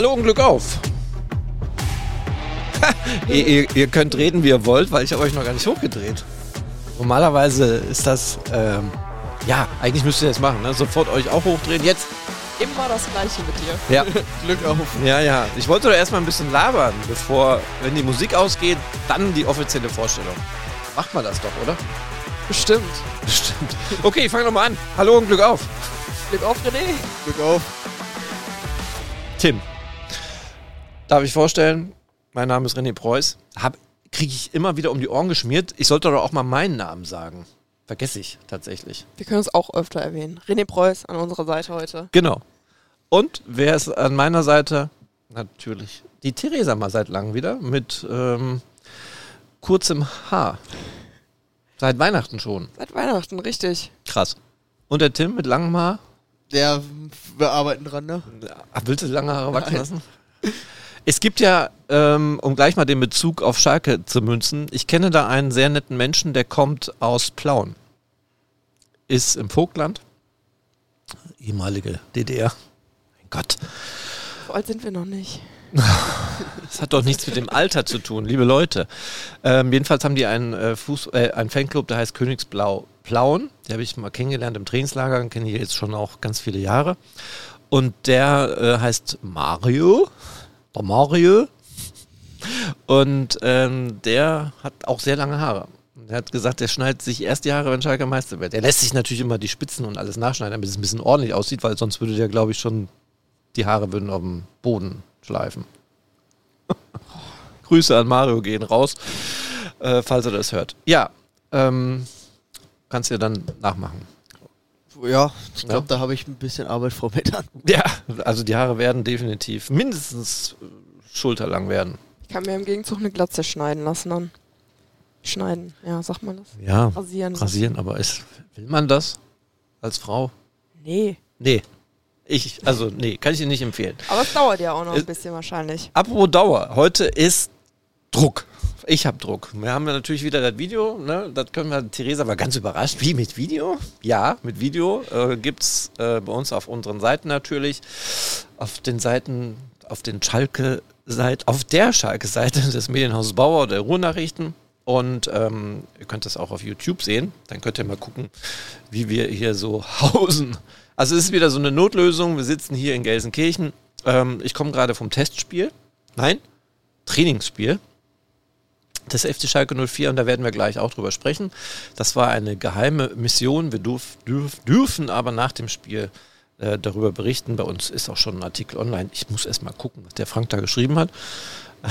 Hallo und Glück auf. ihr, ihr, ihr, könnt reden, wie ihr wollt, weil ich habe euch noch gar nicht hochgedreht. Normalerweise ist das, ähm, ja, eigentlich müsst ihr das machen, ne? sofort euch auch hochdrehen. Jetzt. Immer das Gleiche mit dir. Ja. Glück auf. Ja, ja. Ich wollte doch erstmal ein bisschen labern, bevor, wenn die Musik ausgeht, dann die offizielle Vorstellung. Macht man das doch, oder? Bestimmt. Bestimmt. Okay, ich fange nochmal an. Hallo und Glück auf. Glück auf, René. Glück auf. Tim. Darf ich vorstellen? Mein Name ist René Preuß. Kriege ich immer wieder um die Ohren geschmiert. Ich sollte doch auch mal meinen Namen sagen. Vergesse ich tatsächlich. Wir können es auch öfter erwähnen. René Preuß an unserer Seite heute. Genau. Und wer ist an meiner Seite? Natürlich die Theresa mal seit langem wieder mit ähm, kurzem Haar. Seit Weihnachten schon. Seit Weihnachten, richtig. Krass. Und der Tim mit langem Haar? Ja, wir arbeiten dran, ne? Willst du lange Haare wachsen lassen? Es gibt ja, ähm, um gleich mal den Bezug auf Schalke zu münzen, ich kenne da einen sehr netten Menschen, der kommt aus Plauen. Ist im Vogtland. Ehemalige DDR. Mein Gott. So alt sind wir noch nicht. Das hat doch nichts mit dem Alter zu tun, liebe Leute. Ähm, jedenfalls haben die einen, äh, Fuß, äh, einen Fanclub, der heißt Königsblau Plauen. Den habe ich mal kennengelernt im Trainingslager, kenne ich jetzt schon auch ganz viele Jahre. Und der äh, heißt Mario. Der Mario. Und ähm, der hat auch sehr lange Haare. Er hat gesagt, er schneidet sich erst die Haare, wenn Schalke Meister wird. Er lässt sich natürlich immer die Spitzen und alles nachschneiden, damit es ein bisschen ordentlich aussieht, weil sonst würde der, glaube ich, schon die Haare würden auf dem Boden schleifen. Grüße an Mario gehen raus, äh, falls er das hört. Ja, ähm, kannst du ja dann nachmachen. Ja, ich glaube, ja. da habe ich ein bisschen Arbeit vor mir dann. Ja, also die Haare werden definitiv mindestens äh, schulterlang werden. Ich kann mir im Gegenzug eine Glatze schneiden lassen dann. Schneiden, ja, sagt man das? Ja, rasieren. Rasieren, aber ist, will man das als Frau? Nee. Nee. Ich, also, nee, kann ich dir nicht empfehlen. Aber es dauert ja auch noch ein bisschen wahrscheinlich. Apropos Dauer, heute ist Druck. Ich habe Druck. Wir haben ja natürlich wieder das Video, ne? Das können wir, Theresa war ganz überrascht. Wie, mit Video? Ja, mit Video. Äh, Gibt es äh, bei uns auf unseren Seiten natürlich. Auf den Seiten, auf den Schalke Seite, auf der Schalke-Seite des Medienhauses Bauer der Ruhrnachrichten. Und ähm, ihr könnt das auch auf YouTube sehen. Dann könnt ihr mal gucken, wie wir hier so hausen. Also es ist wieder so eine Notlösung. Wir sitzen hier in Gelsenkirchen. Ähm, ich komme gerade vom Testspiel. Nein, Trainingsspiel des FC Schalke 04 und da werden wir gleich auch drüber sprechen. Das war eine geheime Mission. Wir dürf, dürf, dürfen aber nach dem Spiel äh, darüber berichten. Bei uns ist auch schon ein Artikel online. Ich muss erst mal gucken, was der Frank da geschrieben hat.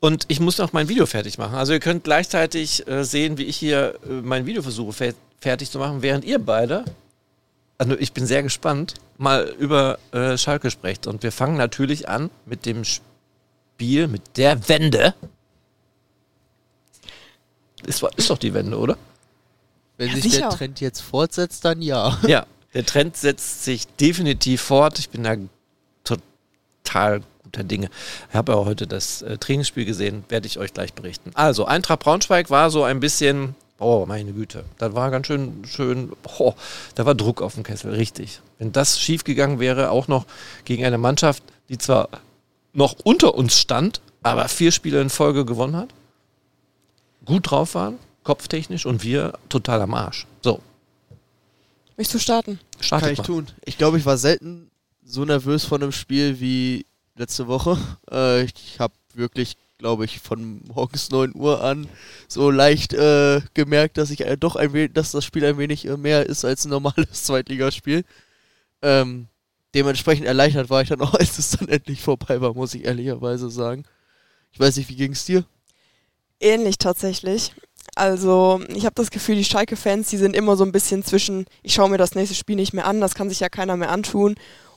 Und ich muss noch mein Video fertig machen. Also ihr könnt gleichzeitig äh, sehen, wie ich hier äh, mein Video versuche fe fertig zu machen, während ihr beide, also ich bin sehr gespannt, mal über äh, Schalke sprecht. Und wir fangen natürlich an mit dem Spiel, mit der Wende ist, ist doch die Wende, oder? Wenn ja, sich sicher. der Trend jetzt fortsetzt, dann ja. Ja, der Trend setzt sich definitiv fort. Ich bin da total guter Dinge. Ich habe ja heute das äh, Trainingsspiel gesehen, werde ich euch gleich berichten. Also, Eintracht Braunschweig war so ein bisschen, oh meine Güte, da war ganz schön, schön, oh, da war Druck auf dem Kessel, richtig. Wenn das schiefgegangen wäre, auch noch gegen eine Mannschaft, die zwar noch unter uns stand, aber vier Spiele in Folge gewonnen hat, gut drauf waren, kopftechnisch, und wir total am Arsch. So. Möchtest du starten? Startet Kann ich mal. tun. Ich glaube, ich war selten so nervös vor einem Spiel wie letzte Woche. Äh, ich habe wirklich, glaube ich, von morgens 9 Uhr an so leicht äh, gemerkt, dass ich äh, doch ein wenig, dass das Spiel ein wenig äh, mehr ist als ein normales Zweitligaspiel. Ähm, dementsprechend erleichtert war ich dann auch, als es dann endlich vorbei war, muss ich ehrlicherweise sagen. Ich weiß nicht, wie ging es dir? Ähnlich tatsächlich. Also ich habe das Gefühl, die Schalke-Fans, die sind immer so ein bisschen zwischen, ich schaue mir das nächste Spiel nicht mehr an, das kann sich ja keiner mehr antun.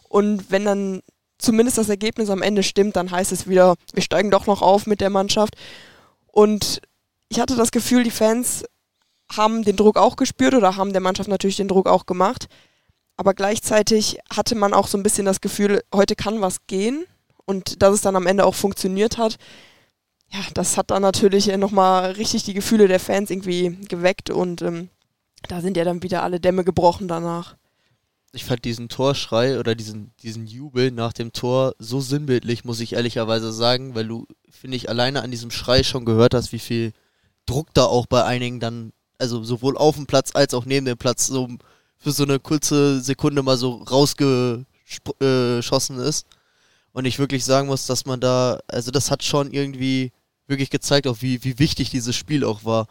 Und wenn dann zumindest das Ergebnis am Ende stimmt, dann heißt es wieder, wir steigen doch noch auf mit der Mannschaft. Und ich hatte das Gefühl, die Fans haben den Druck auch gespürt oder haben der Mannschaft natürlich den Druck auch gemacht. Aber gleichzeitig hatte man auch so ein bisschen das Gefühl, heute kann was gehen. Und dass es dann am Ende auch funktioniert hat, ja, das hat dann natürlich nochmal richtig die Gefühle der Fans irgendwie geweckt und ähm, da sind ja dann wieder alle Dämme gebrochen danach. ich fand diesen Torschrei oder diesen, diesen Jubel nach dem Tor so sinnbildlich, muss ich ehrlicherweise sagen, weil du, finde ich, alleine an diesem Schrei schon gehört hast, wie viel Druck da auch bei einigen dann, also sowohl auf dem Platz als auch neben dem Platz, so für so eine kurze Sekunde mal so rausgeschossen äh, ist. Und ich wirklich sagen muss, dass man da, also das hat schon irgendwie wirklich gezeigt, auch wie, wie wichtig dieses Spiel auch war.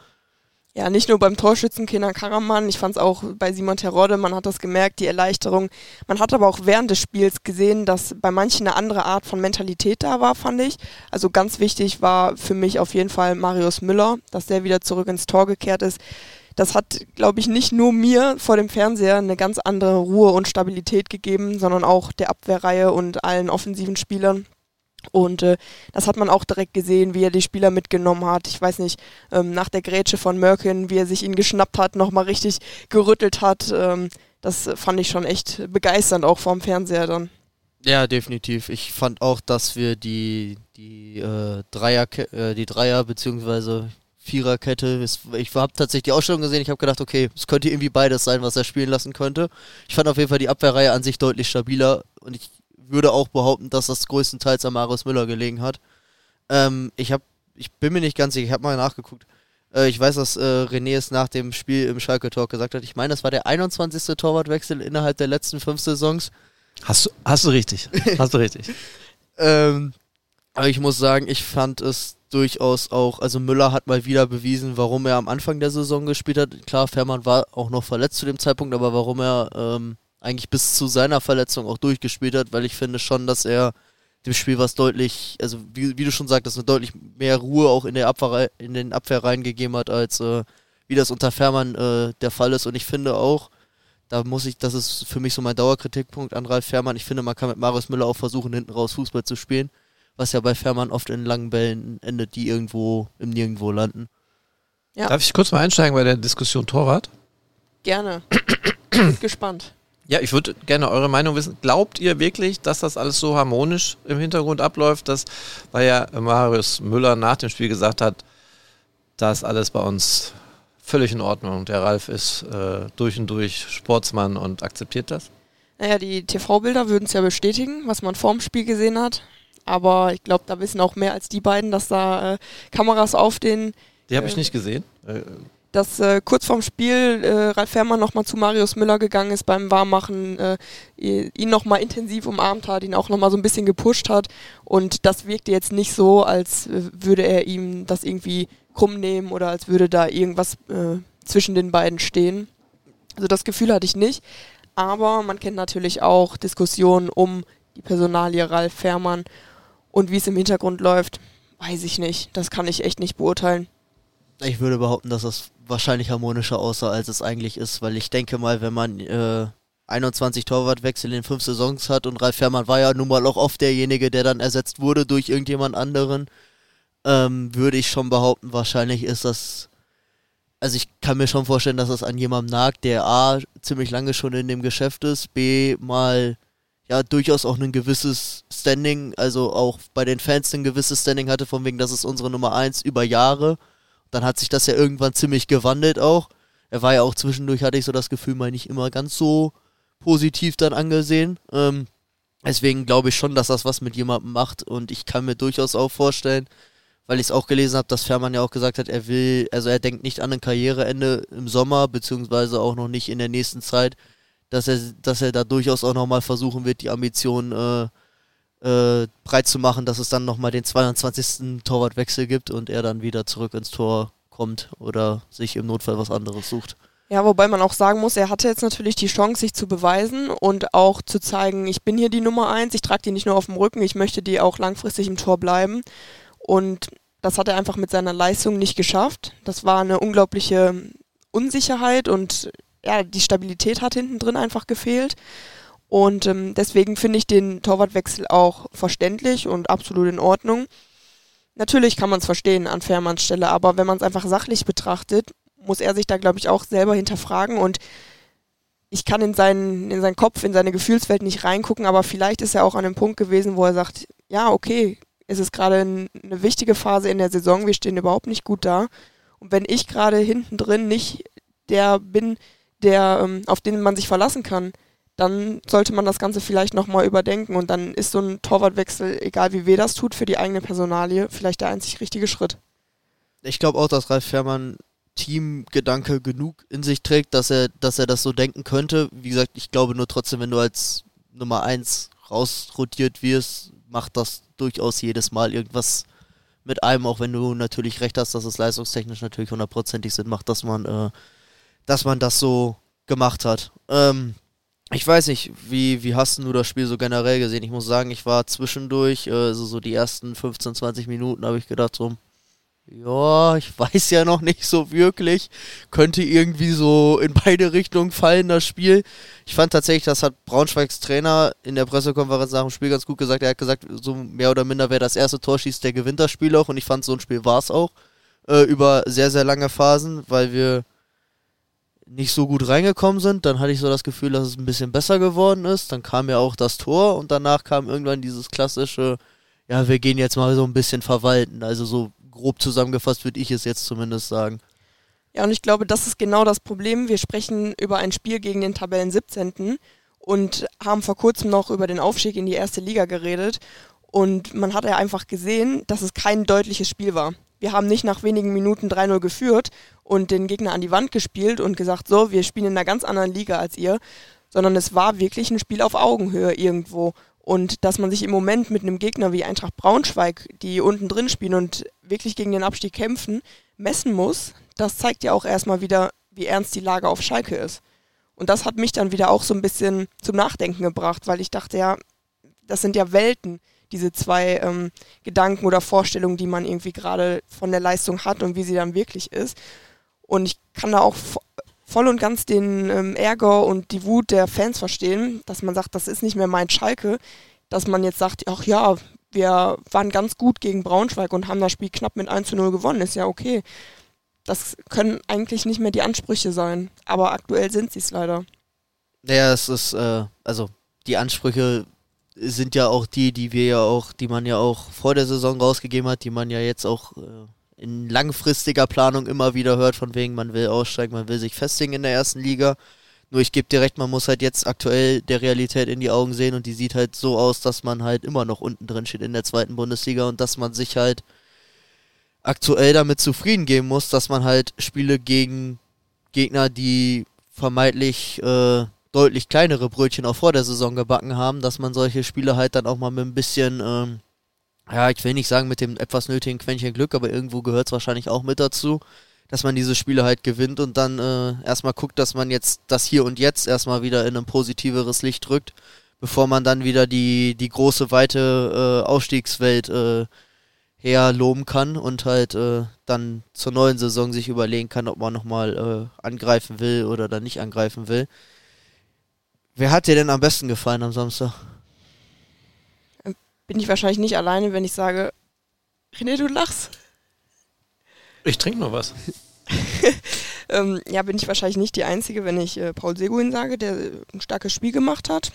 Ja, nicht nur beim Torschützen Kenan Karaman, ich fand es auch bei Simon Terodde, man hat das gemerkt, die Erleichterung. Man hat aber auch während des Spiels gesehen, dass bei manchen eine andere Art von Mentalität da war, fand ich. Also ganz wichtig war für mich auf jeden Fall Marius Müller, dass der wieder zurück ins Tor gekehrt ist. Das hat, glaube ich, nicht nur mir vor dem Fernseher eine ganz andere Ruhe und Stabilität gegeben, sondern auch der Abwehrreihe und allen offensiven Spielern. Und äh, das hat man auch direkt gesehen, wie er die Spieler mitgenommen hat. Ich weiß nicht, ähm, nach der Grätsche von Merkin, wie er sich ihn geschnappt hat, nochmal richtig gerüttelt hat. Ähm, das fand ich schon echt begeisternd, auch vorm Fernseher dann. Ja, definitiv. Ich fand auch, dass wir die, die äh, Dreier, äh, die Dreier bzw. Viererkette, ich habe tatsächlich die Ausstellung gesehen, ich habe gedacht, okay, es könnte irgendwie beides sein, was er spielen lassen könnte. Ich fand auf jeden Fall die Abwehrreihe an sich deutlich stabiler und ich würde auch behaupten, dass das größtenteils an Marius Müller gelegen hat. Ähm, ich habe, ich bin mir nicht ganz sicher, ich habe mal nachgeguckt. Äh, ich weiß, dass äh, René es nach dem Spiel im Schalke Talk gesagt hat. Ich meine, das war der 21. Torwartwechsel innerhalb der letzten fünf Saisons. Hast du, hast du richtig. hast du richtig. ähm, aber ich muss sagen, ich fand es durchaus auch, also Müller hat mal wieder bewiesen, warum er am Anfang der Saison gespielt hat. Klar, Fährmann war auch noch verletzt zu dem Zeitpunkt, aber warum er ähm, eigentlich bis zu seiner Verletzung auch durchgespielt hat, weil ich finde schon, dass er dem Spiel was deutlich, also wie, wie du schon sagtest, eine deutlich mehr Ruhe auch in, der Abwehr, in den Abwehrreihen gegeben hat, als äh, wie das unter Fährmann äh, der Fall ist. Und ich finde auch, da muss ich, das ist für mich so mein Dauerkritikpunkt an Ralf Fährmann. Ich finde, man kann mit Marius Müller auch versuchen, hinten raus Fußball zu spielen, was ja bei Fährmann oft in langen Bällen endet, die irgendwo im Nirgendwo landen. Ja. Darf ich kurz mal einsteigen bei der Diskussion Torwart? Gerne. Gespannt. Ja, ich würde gerne eure Meinung wissen. Glaubt ihr wirklich, dass das alles so harmonisch im Hintergrund abläuft, dass, weil ja Marius Müller nach dem Spiel gesagt hat, da ist alles bei uns völlig in Ordnung. Der Ralf ist äh, durch und durch Sportsmann und akzeptiert das? Naja, die TV-Bilder würden es ja bestätigen, was man vorm Spiel gesehen hat. Aber ich glaube, da wissen auch mehr als die beiden, dass da äh, Kameras auf den. Die habe ich äh, nicht gesehen. Dass äh, kurz vorm Spiel äh, Ralf Fährmann nochmal zu Marius Müller gegangen ist beim Warmmachen, äh, ihn nochmal intensiv umarmt hat, ihn auch nochmal so ein bisschen gepusht hat. Und das wirkte jetzt nicht so, als äh, würde er ihm das irgendwie krumm nehmen oder als würde da irgendwas äh, zwischen den beiden stehen. Also das Gefühl hatte ich nicht. Aber man kennt natürlich auch Diskussionen um die Personalie Ralf Fährmann und wie es im Hintergrund läuft. Weiß ich nicht. Das kann ich echt nicht beurteilen. Ich würde behaupten, dass das wahrscheinlich harmonischer aussah, als es eigentlich ist, weil ich denke mal, wenn man äh, 21 Torwartwechsel in fünf Saisons hat und Ralf Fährmann war ja nun mal auch oft derjenige, der dann ersetzt wurde durch irgendjemand anderen, ähm, würde ich schon behaupten, wahrscheinlich ist das. Also ich kann mir schon vorstellen, dass das an jemandem nagt, der A ziemlich lange schon in dem Geschäft ist, B mal ja durchaus auch ein gewisses Standing, also auch bei den Fans ein gewisses Standing hatte, von wegen, das ist unsere Nummer eins über Jahre dann hat sich das ja irgendwann ziemlich gewandelt auch. Er war ja auch zwischendurch, hatte ich so das Gefühl, mal nicht immer ganz so positiv dann angesehen. Ähm, deswegen glaube ich schon, dass das was mit jemandem macht und ich kann mir durchaus auch vorstellen, weil ich es auch gelesen habe, dass Fährmann ja auch gesagt hat, er will, also er denkt nicht an ein Karriereende im Sommer, beziehungsweise auch noch nicht in der nächsten Zeit, dass er, dass er da durchaus auch nochmal versuchen wird, die Ambitionen äh, äh, breit zu machen, dass es dann nochmal den 22. Torwartwechsel gibt und er dann wieder zurück ins Tor kommt oder sich im Notfall was anderes sucht. Ja, wobei man auch sagen muss, er hatte jetzt natürlich die Chance, sich zu beweisen und auch zu zeigen, ich bin hier die Nummer eins, ich trage die nicht nur auf dem Rücken, ich möchte die auch langfristig im Tor bleiben. Und das hat er einfach mit seiner Leistung nicht geschafft. Das war eine unglaubliche Unsicherheit und ja, die Stabilität hat hinten drin einfach gefehlt. Und ähm, deswegen finde ich den Torwartwechsel auch verständlich und absolut in Ordnung. Natürlich kann man es verstehen an Fährmanns Stelle, aber wenn man es einfach sachlich betrachtet, muss er sich da, glaube ich, auch selber hinterfragen und ich kann in seinen, in seinen Kopf, in seine Gefühlswelt nicht reingucken, aber vielleicht ist er auch an einem Punkt gewesen, wo er sagt, ja, okay, es ist gerade eine wichtige Phase in der Saison, wir stehen überhaupt nicht gut da. Und wenn ich gerade hinten drin nicht der bin, der, ähm, auf den man sich verlassen kann, dann sollte man das Ganze vielleicht nochmal überdenken und dann ist so ein Torwartwechsel, egal wie weh das tut, für die eigene Personalie vielleicht der einzig richtige Schritt. Ich glaube auch, dass Ralf Fährmann Teamgedanke genug in sich trägt, dass er, dass er das so denken könnte. Wie gesagt, ich glaube nur trotzdem, wenn du als Nummer 1 rausrotiert wirst, macht das durchaus jedes Mal irgendwas mit einem, auch wenn du natürlich recht hast, dass es leistungstechnisch natürlich hundertprozentig Sinn macht, dass man, äh, dass man das so gemacht hat. Ähm, ich weiß nicht, wie, wie hast du das Spiel so generell gesehen? Ich muss sagen, ich war zwischendurch, äh, so, so die ersten 15, 20 Minuten habe ich gedacht, so, ja, ich weiß ja noch nicht so wirklich. Könnte irgendwie so in beide Richtungen fallen, das Spiel. Ich fand tatsächlich, das hat Braunschweigs Trainer in der Pressekonferenz nach dem Spiel ganz gut gesagt. Er hat gesagt, so mehr oder minder, wer das erste Tor schießt, der gewinnt das Spiel auch. Und ich fand, so ein Spiel war es auch. Äh, über sehr, sehr lange Phasen, weil wir nicht so gut reingekommen sind. Dann hatte ich so das Gefühl, dass es ein bisschen besser geworden ist. Dann kam ja auch das Tor und danach kam irgendwann dieses klassische, ja, wir gehen jetzt mal so ein bisschen verwalten. Also so grob zusammengefasst würde ich es jetzt zumindest sagen. Ja, und ich glaube, das ist genau das Problem. Wir sprechen über ein Spiel gegen den Tabellen 17. und haben vor kurzem noch über den Aufstieg in die erste Liga geredet. Und man hat ja einfach gesehen, dass es kein deutliches Spiel war. Wir haben nicht nach wenigen Minuten 3-0 geführt und den Gegner an die Wand gespielt und gesagt, so, wir spielen in einer ganz anderen Liga als ihr, sondern es war wirklich ein Spiel auf Augenhöhe irgendwo. Und dass man sich im Moment mit einem Gegner wie Eintracht Braunschweig, die unten drin spielen und wirklich gegen den Abstieg kämpfen, messen muss, das zeigt ja auch erstmal wieder, wie ernst die Lage auf Schalke ist. Und das hat mich dann wieder auch so ein bisschen zum Nachdenken gebracht, weil ich dachte, ja, das sind ja Welten, diese zwei ähm, Gedanken oder Vorstellungen, die man irgendwie gerade von der Leistung hat und wie sie dann wirklich ist. Und ich kann da auch voll und ganz den ähm, Ärger und die Wut der Fans verstehen, dass man sagt, das ist nicht mehr mein Schalke, dass man jetzt sagt, ach ja, wir waren ganz gut gegen Braunschweig und haben das Spiel knapp mit 1 zu 0 gewonnen, ist ja okay. Das können eigentlich nicht mehr die Ansprüche sein, aber aktuell sind sie es leider. Naja, es ist, äh, also die Ansprüche sind ja auch die, die wir ja auch, die man ja auch vor der Saison rausgegeben hat, die man ja jetzt auch äh, in langfristiger Planung immer wieder hört, von wegen, man will aussteigen, man will sich festigen in der ersten Liga. Nur ich gebe dir recht, man muss halt jetzt aktuell der Realität in die Augen sehen und die sieht halt so aus, dass man halt immer noch unten drin steht in der zweiten Bundesliga und dass man sich halt aktuell damit zufrieden geben muss, dass man halt Spiele gegen Gegner, die vermeintlich äh, deutlich kleinere Brötchen auch vor der Saison gebacken haben, dass man solche Spiele halt dann auch mal mit ein bisschen ähm, ja, ich will nicht sagen mit dem etwas nötigen Quäntchen Glück, aber irgendwo gehört es wahrscheinlich auch mit dazu, dass man diese Spiele halt gewinnt und dann äh, erstmal guckt, dass man jetzt das hier und jetzt erstmal wieder in ein positiveres Licht drückt, bevor man dann wieder die, die große, weite äh, Aufstiegswelt äh, herloben kann und halt äh, dann zur neuen Saison sich überlegen kann, ob man nochmal äh, angreifen will oder dann nicht angreifen will. Wer hat dir denn am besten gefallen am Samstag? bin ich wahrscheinlich nicht alleine, wenn ich sage, René, du lachst. Ich trinke nur was. ähm, ja, bin ich wahrscheinlich nicht die Einzige, wenn ich äh, Paul Seguin sage, der ein starkes Spiel gemacht hat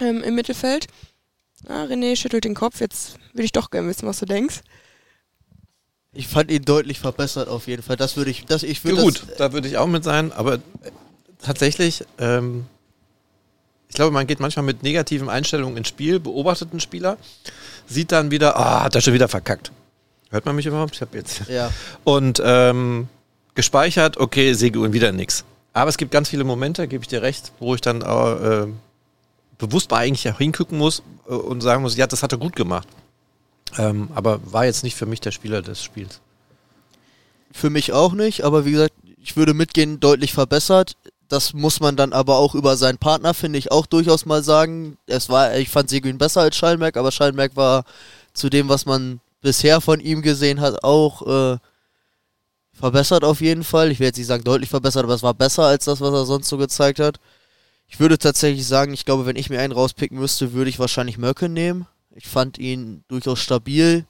ähm, im Mittelfeld. Ah, René schüttelt den Kopf, jetzt würde ich doch gerne wissen, was du denkst. Ich fand ihn deutlich verbessert auf jeden Fall. Das würde ich, das ich würde. Ja, gut, da würde ich auch mit sein, aber äh, tatsächlich ähm, ich glaube, man geht manchmal mit negativen Einstellungen ins Spiel, beobachtet einen Spieler, sieht dann wieder, ah, hat er schon wieder verkackt. Hört man mich überhaupt? Ich habe jetzt. Ja. Und ähm, gespeichert, okay, Seguin wieder nix. Aber es gibt ganz viele Momente, gebe ich dir recht, wo ich dann äh, bewusst mal eigentlich auch hingucken muss äh, und sagen muss, ja, das hat er gut gemacht. Ähm, aber war jetzt nicht für mich der Spieler des Spiels. Für mich auch nicht, aber wie gesagt, ich würde mitgehen, deutlich verbessert das muss man dann aber auch über seinen Partner, finde ich, auch durchaus mal sagen. Es war, ich fand Seguin besser als Schallmerk, aber Schallmerk war zu dem, was man bisher von ihm gesehen hat, auch äh, verbessert auf jeden Fall. Ich will jetzt nicht sagen deutlich verbessert, aber es war besser als das, was er sonst so gezeigt hat. Ich würde tatsächlich sagen, ich glaube, wenn ich mir einen rauspicken müsste, würde ich wahrscheinlich Möcke nehmen. Ich fand ihn durchaus stabil.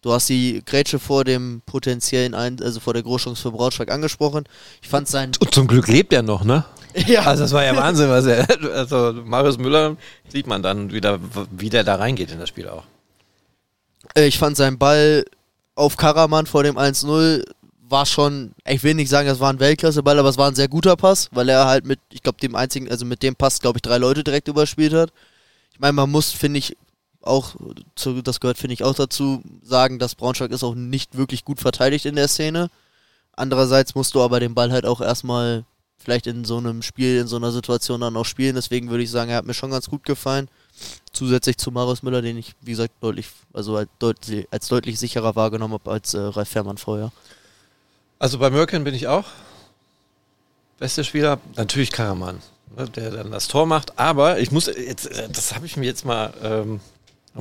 Du hast die Grätsche vor dem potenziellen, Ein also vor der Großchance für Braunschweig angesprochen. Ich fand sein. Und zum Glück lebt er noch, ne? Ja. Also das war ja Wahnsinn, was er. Also Marius Müller sieht man dann wieder, wie der da reingeht in das Spiel auch. Äh, ich fand seinen Ball auf Karaman vor dem 1-0 war schon, ich will nicht sagen, das war ein Weltklasseball, aber es war ein sehr guter Pass, weil er halt mit, ich glaube, dem einzigen, also mit dem Pass, glaube ich, drei Leute direkt überspielt hat. Ich meine, man muss, finde ich, auch, zu, das gehört, finde ich, auch dazu, sagen, dass Braunschweig ist auch nicht wirklich gut verteidigt in der Szene. Andererseits musst du aber den Ball halt auch erstmal vielleicht in so einem Spiel, in so einer Situation dann auch spielen. Deswegen würde ich sagen, er hat mir schon ganz gut gefallen. Zusätzlich zu Marius Müller, den ich, wie gesagt, deutlich, also als deutlich, als deutlich sicherer wahrgenommen habe als äh, Ralf Fährmann vorher. Also bei Mörken bin ich auch. Bester Spieler, natürlich Karaman, ne, der dann das Tor macht. Aber ich muss, jetzt, das habe ich mir jetzt mal, ähm,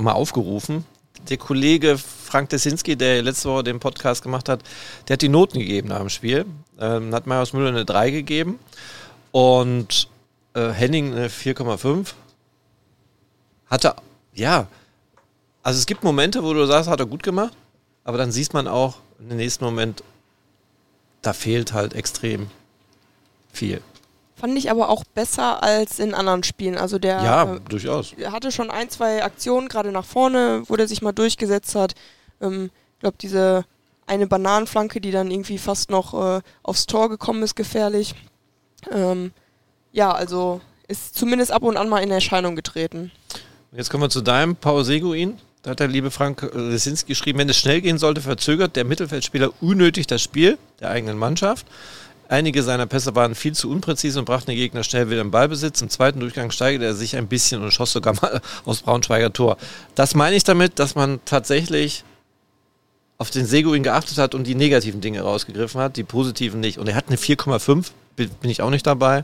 mal aufgerufen. Der Kollege Frank Desinski, der letzte Woche den Podcast gemacht hat, der hat die Noten gegeben nach dem Spiel. Ähm, hat Marius Müller eine 3 gegeben und äh, Henning eine 4,5 hatte, ja, also es gibt Momente, wo du sagst, hat er gut gemacht, aber dann siehst man auch dem nächsten Moment, da fehlt halt extrem viel. Fand ich aber auch besser als in anderen Spielen. Also der ja, äh, durchaus. hatte schon ein, zwei Aktionen, gerade nach vorne, wo der sich mal durchgesetzt hat. Ähm, ich glaube, diese eine Bananenflanke, die dann irgendwie fast noch äh, aufs Tor gekommen ist, gefährlich. Ähm, ja, also ist zumindest ab und an mal in Erscheinung getreten. Jetzt kommen wir zu deinem Paul Seguin. Da hat der liebe Frank Lesinski geschrieben, wenn es schnell gehen sollte, verzögert der Mittelfeldspieler unnötig das Spiel der eigenen Mannschaft. Einige seiner Pässe waren viel zu unpräzise und brachten den Gegner schnell wieder im Ballbesitz. Im zweiten Durchgang steigerte er sich ein bisschen und schoss sogar mal aus Braunschweiger Tor. Das meine ich damit, dass man tatsächlich auf den Seguin geachtet hat und die negativen Dinge rausgegriffen hat, die positiven nicht. Und er hat eine 4,5, bin ich auch nicht dabei.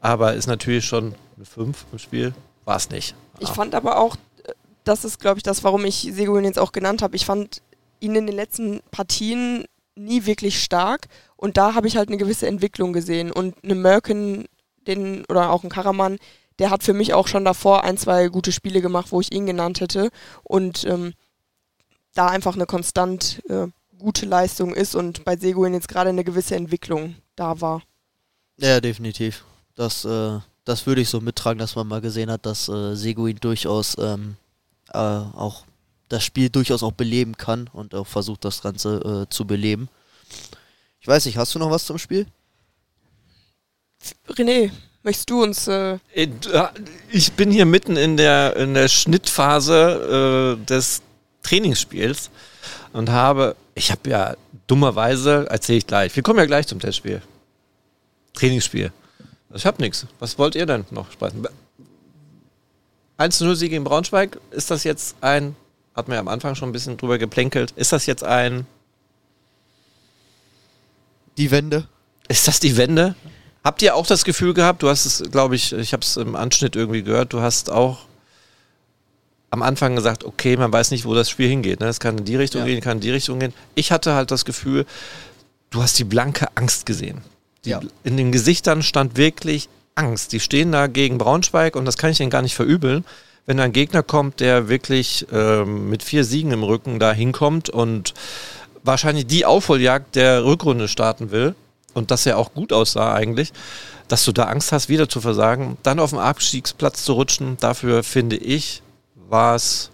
Aber ist natürlich schon eine 5 im Spiel. War es nicht. Ich ah. fand aber auch, das ist, glaube ich, das, warum ich Seguin jetzt auch genannt habe. Ich fand ihn in den letzten Partien nie wirklich stark und da habe ich halt eine gewisse Entwicklung gesehen und eine Merkin, den oder auch ein Karaman, der hat für mich auch schon davor ein, zwei gute Spiele gemacht, wo ich ihn genannt hätte und ähm, da einfach eine konstant äh, gute Leistung ist und bei Seguin jetzt gerade eine gewisse Entwicklung da war. Ja, definitiv. Das äh, das würde ich so mittragen, dass man mal gesehen hat, dass äh, Seguin durchaus ähm, äh, auch das Spiel durchaus auch beleben kann und auch versucht, das Ganze äh, zu beleben. Ich weiß nicht, hast du noch was zum Spiel? René, möchtest du uns. Äh, äh ich bin hier mitten in der, in der Schnittphase äh, des Trainingsspiels und habe, ich habe ja dummerweise, erzähle ich gleich, wir kommen ja gleich zum Testspiel. Trainingsspiel. Ich habe nichts. Was wollt ihr denn noch sprechen? 1-0 Sieg gegen Braunschweig, ist das jetzt ein, hat man ja am Anfang schon ein bisschen drüber geplänkelt, ist das jetzt ein... Die Wende? Ist das die Wende? Habt ihr auch das Gefühl gehabt, du hast es, glaube ich, ich habe es im Anschnitt irgendwie gehört, du hast auch am Anfang gesagt, okay, man weiß nicht, wo das Spiel hingeht. Ne? Es kann in die Richtung ja. gehen, kann in die Richtung gehen. Ich hatte halt das Gefühl, du hast die blanke Angst gesehen. Die, ja. In den Gesichtern stand wirklich Angst. Die stehen da gegen Braunschweig und das kann ich ihnen gar nicht verübeln. Wenn ein Gegner kommt, der wirklich ähm, mit vier Siegen im Rücken da hinkommt und wahrscheinlich die Aufholjagd der Rückrunde starten will und das ja auch gut aussah eigentlich, dass du da Angst hast, wieder zu versagen, dann auf dem Abstiegsplatz zu rutschen, dafür finde ich, war es,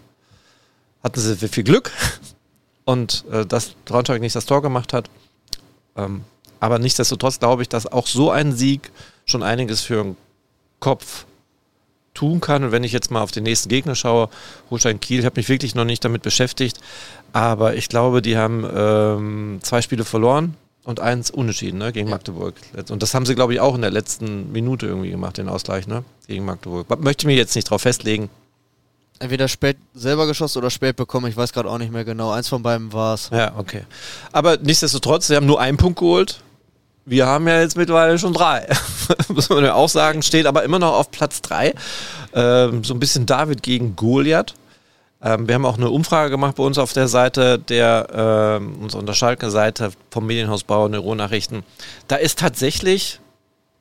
hatten sie viel Glück und äh, dass Braunschweig nicht das Tor gemacht hat. Ähm, aber nichtsdestotrotz glaube ich, dass auch so ein Sieg schon einiges für den Kopf tun kann. Und wenn ich jetzt mal auf den nächsten Gegner schaue, Holstein Kiel, habe mich wirklich noch nicht damit beschäftigt. Aber ich glaube, die haben ähm, zwei Spiele verloren und eins unentschieden ne, gegen ja. Magdeburg. Und das haben sie, glaube ich, auch in der letzten Minute irgendwie gemacht, den Ausgleich ne, gegen Magdeburg. Möchte mir jetzt nicht drauf festlegen. Entweder spät selber geschossen oder spät bekommen, ich weiß gerade auch nicht mehr genau. Eins von beiden war es. Ja, okay. Aber nichtsdestotrotz, sie haben nur einen Punkt geholt wir haben ja jetzt mittlerweile schon drei. Muss man ja auch sagen, steht aber immer noch auf Platz drei. Ähm, so ein bisschen David gegen Goliath. Ähm, wir haben auch eine Umfrage gemacht bei uns auf der Seite der, ähm, unserer Schalke-Seite vom Medienhaus Bauer Neuronachrichten. Da ist tatsächlich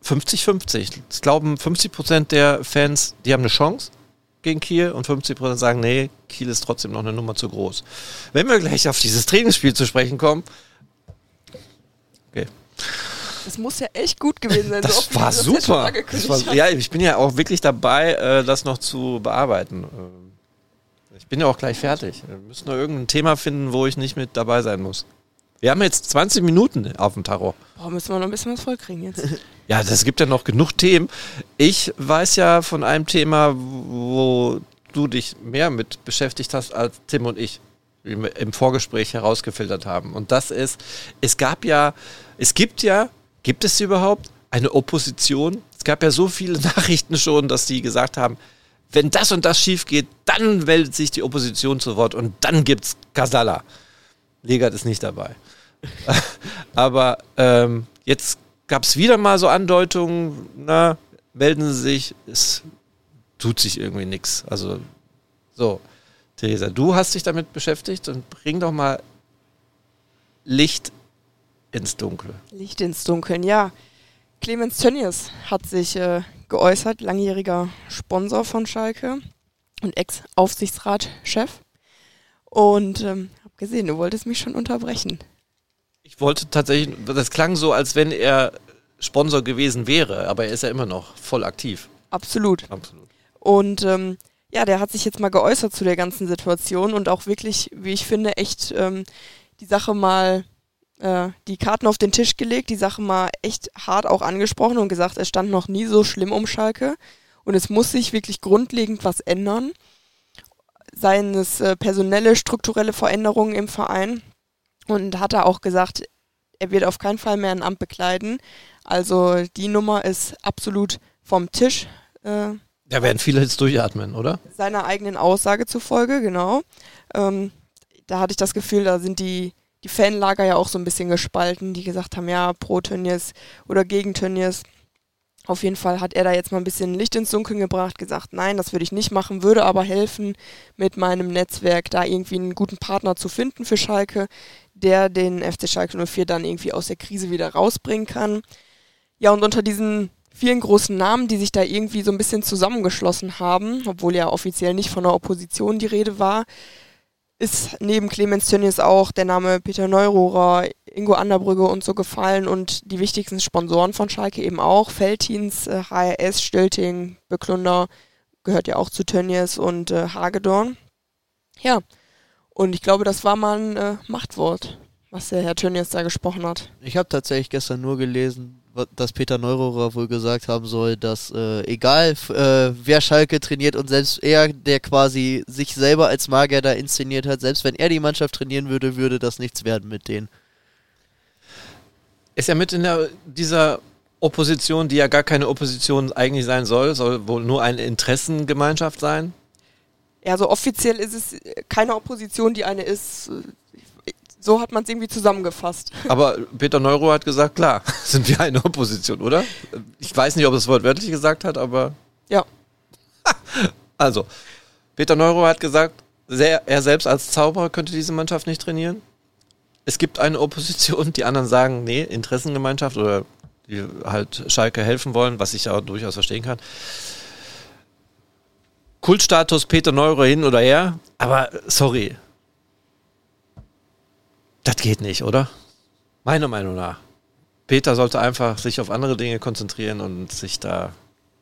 50-50. Ich glaube, 50 Prozent der Fans, die haben eine Chance gegen Kiel und 50 Prozent sagen, nee, Kiel ist trotzdem noch eine Nummer zu groß. Wenn wir gleich auf dieses Trainingsspiel zu sprechen kommen, okay. Das muss ja echt gut gewesen sein. Das so war super. Das war, ja, ich bin ja auch wirklich dabei, äh, das noch zu bearbeiten. Äh, ich bin ja auch gleich fertig. Wir müssen nur irgendein Thema finden, wo ich nicht mit dabei sein muss. Wir haben jetzt 20 Minuten auf dem Tarot. Boah, müssen wir noch ein bisschen was vollkriegen jetzt. Ja, das gibt ja noch genug Themen. Ich weiß ja von einem Thema, wo du dich mehr mit beschäftigt hast als Tim und ich im Vorgespräch herausgefiltert haben. Und das ist, es gab ja, es gibt ja, gibt es überhaupt, eine Opposition? Es gab ja so viele Nachrichten schon, dass die gesagt haben, wenn das und das schief geht, dann meldet sich die Opposition zu Wort und dann gibt's Kasala. Legat ist nicht dabei. Aber ähm, jetzt gab es wieder mal so Andeutungen, na, melden Sie sich, es tut sich irgendwie nichts. Also so, Theresa, du hast dich damit beschäftigt und bring doch mal Licht ins Dunkel. Licht ins Dunkeln, ja. Clemens Tönnies hat sich äh, geäußert, langjähriger Sponsor von Schalke und Ex-Aufsichtsratschef. Und ähm, hab gesehen, du wolltest mich schon unterbrechen. Ich wollte tatsächlich, das klang so, als wenn er Sponsor gewesen wäre, aber er ist ja immer noch voll aktiv. Absolut. Absolut. Und ähm, ja, der hat sich jetzt mal geäußert zu der ganzen Situation und auch wirklich, wie ich finde, echt ähm, die Sache mal, äh, die Karten auf den Tisch gelegt, die Sache mal echt hart auch angesprochen und gesagt, es stand noch nie so schlimm um Schalke und es muss sich wirklich grundlegend was ändern. Seien es äh, personelle, strukturelle Veränderungen im Verein. Und hat er auch gesagt, er wird auf keinen Fall mehr ein Amt bekleiden. Also die Nummer ist absolut vom Tisch. Äh, Da werden viele jetzt durchatmen, oder? seiner eigenen Aussage zufolge, genau. Ähm, da hatte ich das Gefühl, da sind die, die Fanlager ja auch so ein bisschen gespalten, die gesagt haben, ja, pro Tönnies oder gegen Tönnies. Auf jeden Fall hat er da jetzt mal ein bisschen Licht ins Dunkeln gebracht, gesagt, nein, das würde ich nicht machen, würde aber helfen, mit meinem Netzwerk da irgendwie einen guten Partner zu finden für Schalke, der den FC Schalke 04 dann irgendwie aus der Krise wieder rausbringen kann. Ja, und unter diesen vielen großen Namen, die sich da irgendwie so ein bisschen zusammengeschlossen haben, obwohl ja offiziell nicht von der Opposition die Rede war, ist neben Clemens Tönnies auch der Name Peter Neururer, Ingo Anderbrügge und so gefallen und die wichtigsten Sponsoren von Schalke eben auch. Feltins, äh, HRS, Stilting, Beklunder gehört ja auch zu Tönnies und äh, Hagedorn. Ja, und ich glaube, das war mal ein äh, Machtwort, was der Herr Tönnies da gesprochen hat. Ich habe tatsächlich gestern nur gelesen, dass Peter Neururer wohl gesagt haben soll, dass äh, egal äh, wer Schalke trainiert und selbst er, der quasi sich selber als Magier da inszeniert hat, selbst wenn er die Mannschaft trainieren würde, würde das nichts werden mit denen. Ist er mit in der, dieser Opposition, die ja gar keine Opposition eigentlich sein soll, soll wohl nur eine Interessengemeinschaft sein? Ja, so offiziell ist es äh, keine Opposition, die eine ist. So hat man es irgendwie zusammengefasst. Aber Peter Neuro hat gesagt, klar, sind wir eine Opposition, oder? Ich weiß nicht, ob er das wortwörtlich gesagt hat, aber Ja. also, Peter Neuro hat gesagt, er selbst als Zauberer könnte diese Mannschaft nicht trainieren. Es gibt eine Opposition, die anderen sagen, nee, Interessengemeinschaft oder die halt Schalke helfen wollen, was ich ja durchaus verstehen kann. Kultstatus Peter Neuro hin oder her, aber sorry. Das geht nicht, oder? Meiner Meinung nach. Peter sollte einfach sich auf andere Dinge konzentrieren und sich da.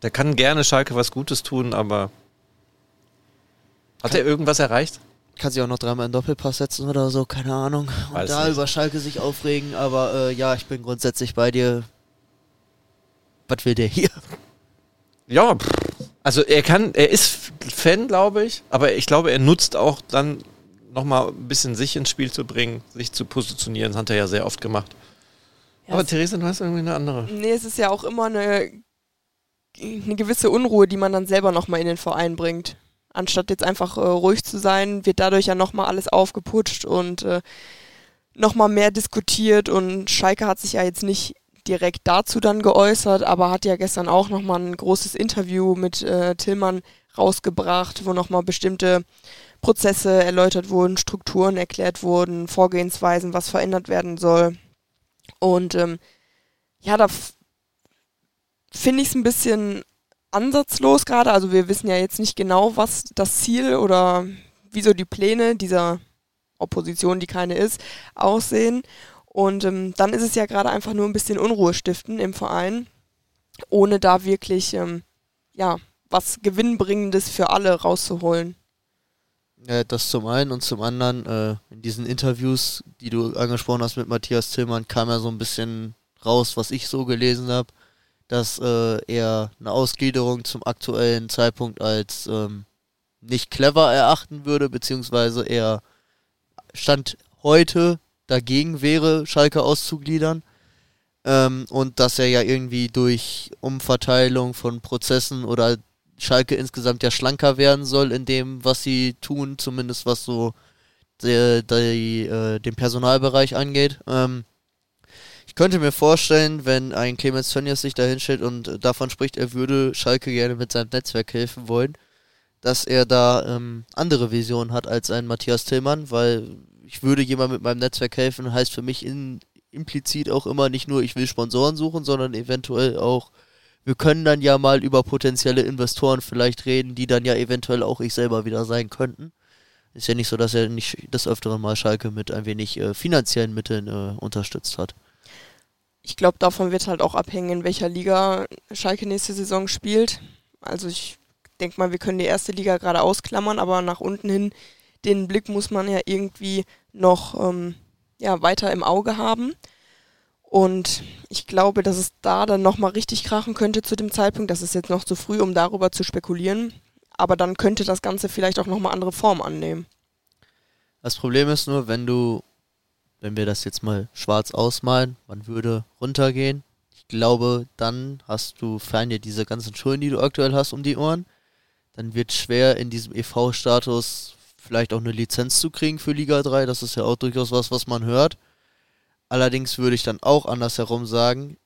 Der kann gerne Schalke was Gutes tun, aber. Hat er irgendwas erreicht? Kann sich auch noch dreimal in Doppelpass setzen oder so, keine Ahnung. Und Weiß da nicht. über Schalke sich aufregen, aber äh, ja, ich bin grundsätzlich bei dir. Was will der hier? Ja, pff. also er kann, er ist Fan, glaube ich, aber ich glaube, er nutzt auch dann nochmal ein bisschen sich ins Spiel zu bringen, sich zu positionieren. Das hat er ja sehr oft gemacht. Ja, aber es- Theresa, du hast irgendwie eine andere. Nee, es ist ja auch immer eine, eine gewisse Unruhe, die man dann selber nochmal in den Verein bringt. Anstatt jetzt einfach äh, ruhig zu sein, wird dadurch ja nochmal alles aufgeputscht und äh, nochmal mehr diskutiert. Und Schalke hat sich ja jetzt nicht direkt dazu dann geäußert, aber hat ja gestern auch nochmal ein großes Interview mit äh, Tillmann rausgebracht, wo nochmal bestimmte Prozesse erläutert wurden, Strukturen erklärt wurden, Vorgehensweisen, was verändert werden soll. Und ähm, ja, da finde ich es ein bisschen ansatzlos gerade. Also wir wissen ja jetzt nicht genau, was das Ziel oder wieso die Pläne dieser Opposition, die keine ist, aussehen. Und ähm, dann ist es ja gerade einfach nur ein bisschen Unruhe stiften im Verein, ohne da wirklich ähm, ja was Gewinnbringendes für alle rauszuholen. Ja, das zum einen und zum anderen, äh, in diesen Interviews, die du angesprochen hast mit Matthias Tillmann, kam ja so ein bisschen raus, was ich so gelesen habe, dass äh, er eine Ausgliederung zum aktuellen Zeitpunkt als ähm, nicht clever erachten würde, beziehungsweise er Stand heute dagegen wäre, Schalke auszugliedern. Ähm, und dass er ja irgendwie durch Umverteilung von Prozessen oder Schalke insgesamt ja schlanker werden soll in dem, was sie tun, zumindest was so die, die, äh, den Personalbereich angeht. Ähm, ich könnte mir vorstellen, wenn ein Clemens Tönnies sich da hinstellt und davon spricht, er würde Schalke gerne mit seinem Netzwerk helfen wollen, dass er da ähm, andere Visionen hat als ein Matthias Tillmann, weil ich würde jemand mit meinem Netzwerk helfen, heißt für mich in, implizit auch immer nicht nur, ich will Sponsoren suchen, sondern eventuell auch wir können dann ja mal über potenzielle Investoren vielleicht reden, die dann ja eventuell auch ich selber wieder sein könnten. Ist ja nicht so, dass er nicht das öfteren Mal Schalke mit ein wenig äh, finanziellen Mitteln äh, unterstützt hat. Ich glaube, davon wird halt auch abhängen, in welcher Liga Schalke nächste Saison spielt. Also ich denke mal, wir können die erste Liga gerade ausklammern, aber nach unten hin, den Blick muss man ja irgendwie noch ähm, ja, weiter im Auge haben. Und ich glaube, dass es da dann nochmal richtig krachen könnte zu dem Zeitpunkt. Das ist jetzt noch zu früh, um darüber zu spekulieren. Aber dann könnte das Ganze vielleicht auch nochmal andere Form annehmen. Das Problem ist nur, wenn du, wenn wir das jetzt mal schwarz ausmalen, man würde runtergehen. Ich glaube, dann hast du, fern dir diese ganzen Schulden, die du aktuell hast, um die Ohren. Dann wird schwer in diesem EV-Status vielleicht auch eine Lizenz zu kriegen für Liga 3. Das ist ja auch durchaus was, was man hört. Allerdings würde ich dann auch andersherum sagen,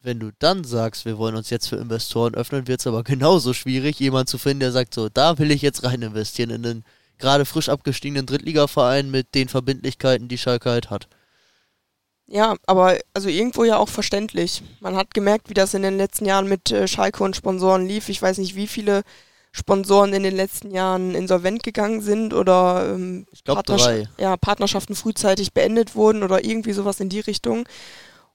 wenn du dann sagst, wir wollen uns jetzt für Investoren öffnen, wird es aber genauso schwierig, jemanden zu finden, der sagt, so, da will ich jetzt rein investieren in den gerade frisch abgestiegenen Drittligaverein mit den Verbindlichkeiten, die Schalke halt hat. Ja, aber also irgendwo ja auch verständlich. Man hat gemerkt, wie das in den letzten Jahren mit äh, Schalke und Sponsoren lief. Ich weiß nicht, wie viele Sponsoren in den letzten Jahren insolvent gegangen sind oder ähm, glaub, Partnersch ja, Partnerschaften frühzeitig beendet wurden oder irgendwie sowas in die Richtung.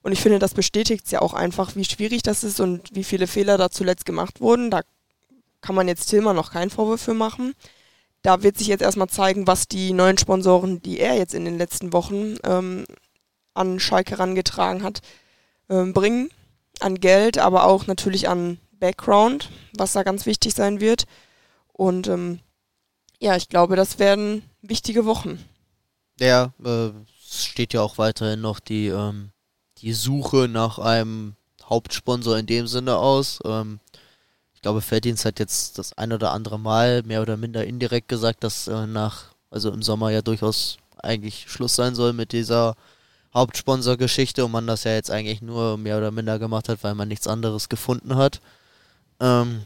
Und ich finde, das bestätigt ja auch einfach, wie schwierig das ist und wie viele Fehler da zuletzt gemacht wurden. Da kann man jetzt Tilman noch keinen Vorwurf für machen. Da wird sich jetzt erstmal zeigen, was die neuen Sponsoren, die er jetzt in den letzten Wochen ähm, an Schalke herangetragen hat, ähm, bringen. An Geld, aber auch natürlich an Background, was da ganz wichtig sein wird. Und ähm, ja, ich glaube, das werden wichtige Wochen. Ja, äh, steht ja auch weiterhin noch die, ähm, die Suche nach einem Hauptsponsor in dem Sinne aus. Ähm, ich glaube, Felddienst hat jetzt das ein oder andere Mal mehr oder minder indirekt gesagt, dass äh, nach, also im Sommer ja durchaus eigentlich Schluss sein soll mit dieser Hauptsponsor-Geschichte und man das ja jetzt eigentlich nur mehr oder minder gemacht hat, weil man nichts anderes gefunden hat. Ähm,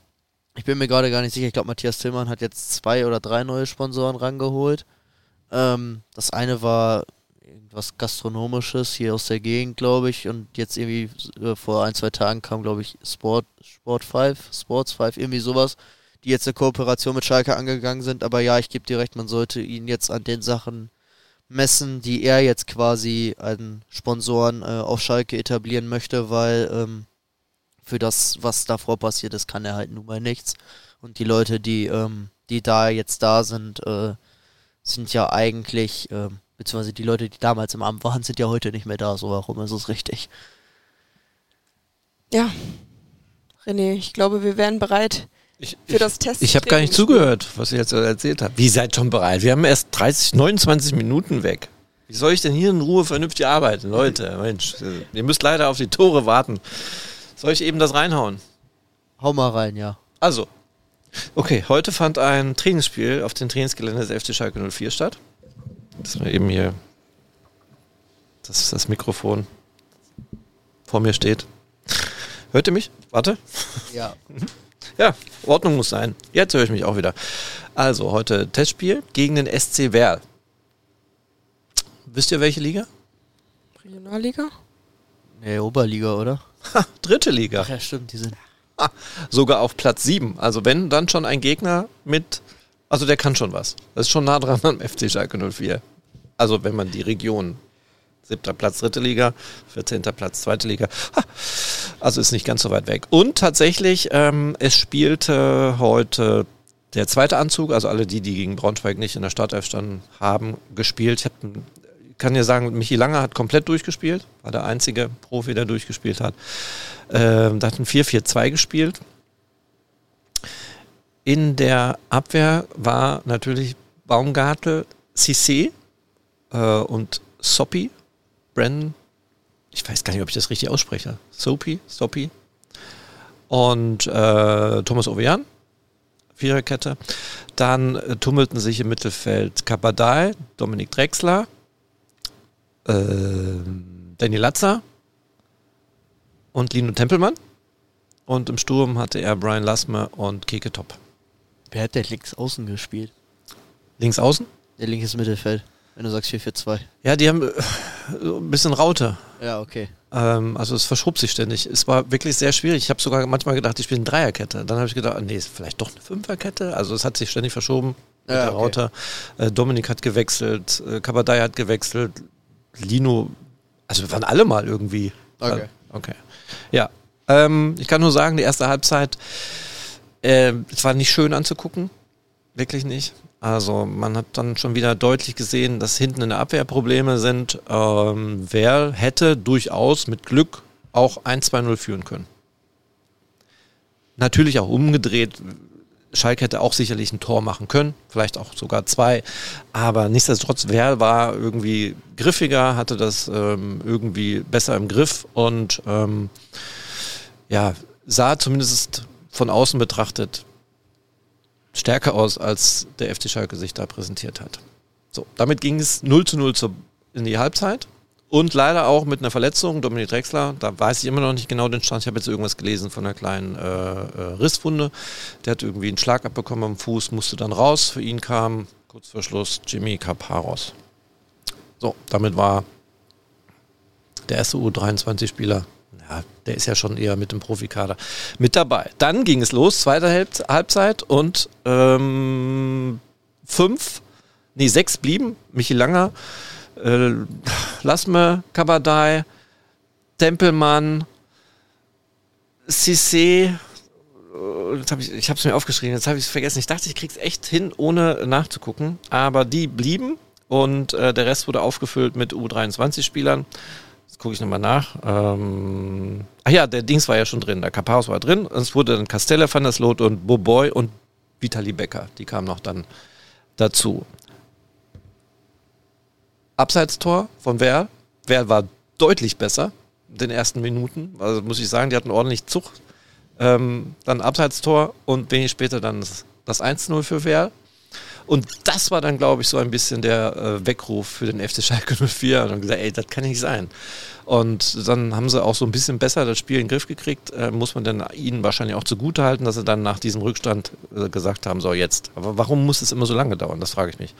ich bin mir gerade gar nicht sicher. Ich glaube, Matthias Tillmann hat jetzt zwei oder drei neue Sponsoren rangeholt. Ähm, das eine war irgendwas Gastronomisches hier aus der Gegend, glaube ich. Und jetzt irgendwie äh, vor ein, zwei Tagen kam, glaube ich, Sport, Sport 5, Sports 5, irgendwie sowas, die jetzt eine Kooperation mit Schalke angegangen sind. Aber ja, ich gebe dir recht, man sollte ihn jetzt an den Sachen messen, die er jetzt quasi an Sponsoren äh, auf Schalke etablieren möchte, weil ähm, für das, was davor passiert ist, kann er halt nun mal nichts. Und die Leute, die, ähm, die da jetzt da sind, äh, sind ja eigentlich, äh, beziehungsweise die Leute, die damals im Amt waren, sind ja heute nicht mehr da. So warum ist es richtig? Ja, René, ich glaube, wir wären bereit ich, für das Test. Ich habe gar nicht zugehört, was ihr jetzt erzählt habt. Wie seid schon bereit? Wir haben erst 30, 29 Minuten weg. Wie soll ich denn hier in Ruhe vernünftig arbeiten, Leute? Mensch, ihr müsst leider auf die Tore warten. Soll ich eben das reinhauen? Hau mal rein, ja. Also, okay, heute fand ein Trainingsspiel auf dem Trainingsgelände des FC Schalke 04 statt. Das ist eben hier das, ist das Mikrofon vor mir steht. Hört ihr mich? Warte. Ja. Ja, Ordnung muss sein. Jetzt höre ich mich auch wieder. Also, heute Testspiel gegen den SC Werl. Wisst ihr welche Liga? Regionalliga? Nee, Oberliga, oder? Ha, dritte Liga. Ach ja, stimmt, die sind. Ha, sogar auf Platz 7. Also wenn dann schon ein Gegner mit, also der kann schon was. Das ist schon nah dran am FC Schalke 04. Also wenn man die Region, siebter Platz dritte Liga, 14. Platz zweite Liga. Ha, also ist nicht ganz so weit weg. Und tatsächlich, ähm, es spielte heute Der zweite Anzug, also alle die, die gegen Braunschweig nicht in der Startelf standen, haben gespielt. Ich hab, kann dir sagen, Michi Langer hat komplett durchgespielt, war der einzige Profi, der durchgespielt hat. Ähm, da hat ein 4-4-2 gespielt. In der Abwehr war natürlich Baumgartel, Cissé äh, und Soppy, Brandon, ich weiß gar nicht, ob ich das richtig ausspreche, Soppy, Soppy und äh, Thomas Ovean, Viererkette. Dann äh, tummelten sich im Mittelfeld Kabadai, Dominik Drexler, äh, Danny Latzer und Lino Tempelmann. Und im Sturm hatte er Brian Lassmer und Keke Top. Wer hat der links außen gespielt? Links außen? Der linkes Mittelfeld, wenn du sagst 4-4-2. Ja, die haben äh, so ein bisschen Raute. Ja, okay. Ähm, also es verschob sich ständig. Es war wirklich sehr schwierig. Ich habe sogar manchmal gedacht, ich spiele eine Dreierkette. Dann habe ich gedacht, ah, nee, ist vielleicht doch eine Fünferkette. Also es hat sich ständig verschoben Ja, okay. Raute. Äh, Dominik hat gewechselt, äh, Kabadai hat gewechselt, Lino, also wir waren alle mal irgendwie. Okay. Äh, okay. Ja. Ähm, ich kann nur sagen, die erste Halbzeit, äh, es war nicht schön anzugucken. Wirklich nicht. Also man hat dann schon wieder deutlich gesehen, dass hinten in der Abwehr Probleme sind. Ähm, wer hätte durchaus mit Glück auch 1-2-0 führen können. Natürlich auch umgedreht. Schalke hätte auch sicherlich ein Tor machen können, vielleicht auch sogar zwei. Aber nichtsdestotrotz, wer war irgendwie griffiger, hatte das ähm, irgendwie besser im Griff und ähm, ja, sah zumindest von außen betrachtet stärker aus, als der FC Schalke sich da präsentiert hat. So, damit ging es 0 zu 0 zur, in die Halbzeit. Und leider auch mit einer Verletzung, Dominik Drexler, da weiß ich immer noch nicht genau den Stand. Ich habe jetzt irgendwas gelesen von einer kleinen äh, äh, Risswunde. Der hat irgendwie einen Schlag abbekommen am Fuß, musste dann raus. Für ihn kam kurz vor Schluss Jimmy Caparos. So, damit war der erste U23-Spieler, ja, der ist ja schon eher mit dem Profikader mit dabei. Dann ging es los, zweite Halb Halbzeit und ähm, fünf, nee, sechs blieben. Michi Langer, äh, Lassme, Kabadai, Tempelmann, Cissé, äh, jetzt hab ich ich habe es mir aufgeschrieben, jetzt habe ich es vergessen. Ich dachte, ich krieg's echt hin, ohne nachzugucken. Aber die blieben und äh, der Rest wurde aufgefüllt mit U23-Spielern. Jetzt gucke ich nochmal nach. Ähm, ach ja, der Dings war ja schon drin, der Kapaus war drin. Es wurde dann Castella, Van der Sloot und Boboy und Vitali Becker. Die kamen noch dann dazu. Abseitstor von Werl. Werl war deutlich besser in den ersten Minuten. Also muss ich sagen, die hatten ordentlich Zug. Ähm, dann Abseitstor und wenig später dann das, das 1-0 für Werl. Und das war dann, glaube ich, so ein bisschen der äh, Weckruf für den FC Schalke 04. Und dann gesagt, ey, das kann nicht sein. Und dann haben sie auch so ein bisschen besser das Spiel in den Griff gekriegt. Äh, muss man dann ihnen wahrscheinlich auch zugutehalten, dass sie dann nach diesem Rückstand äh, gesagt haben, so jetzt. Aber warum muss es immer so lange dauern? Das frage ich mich.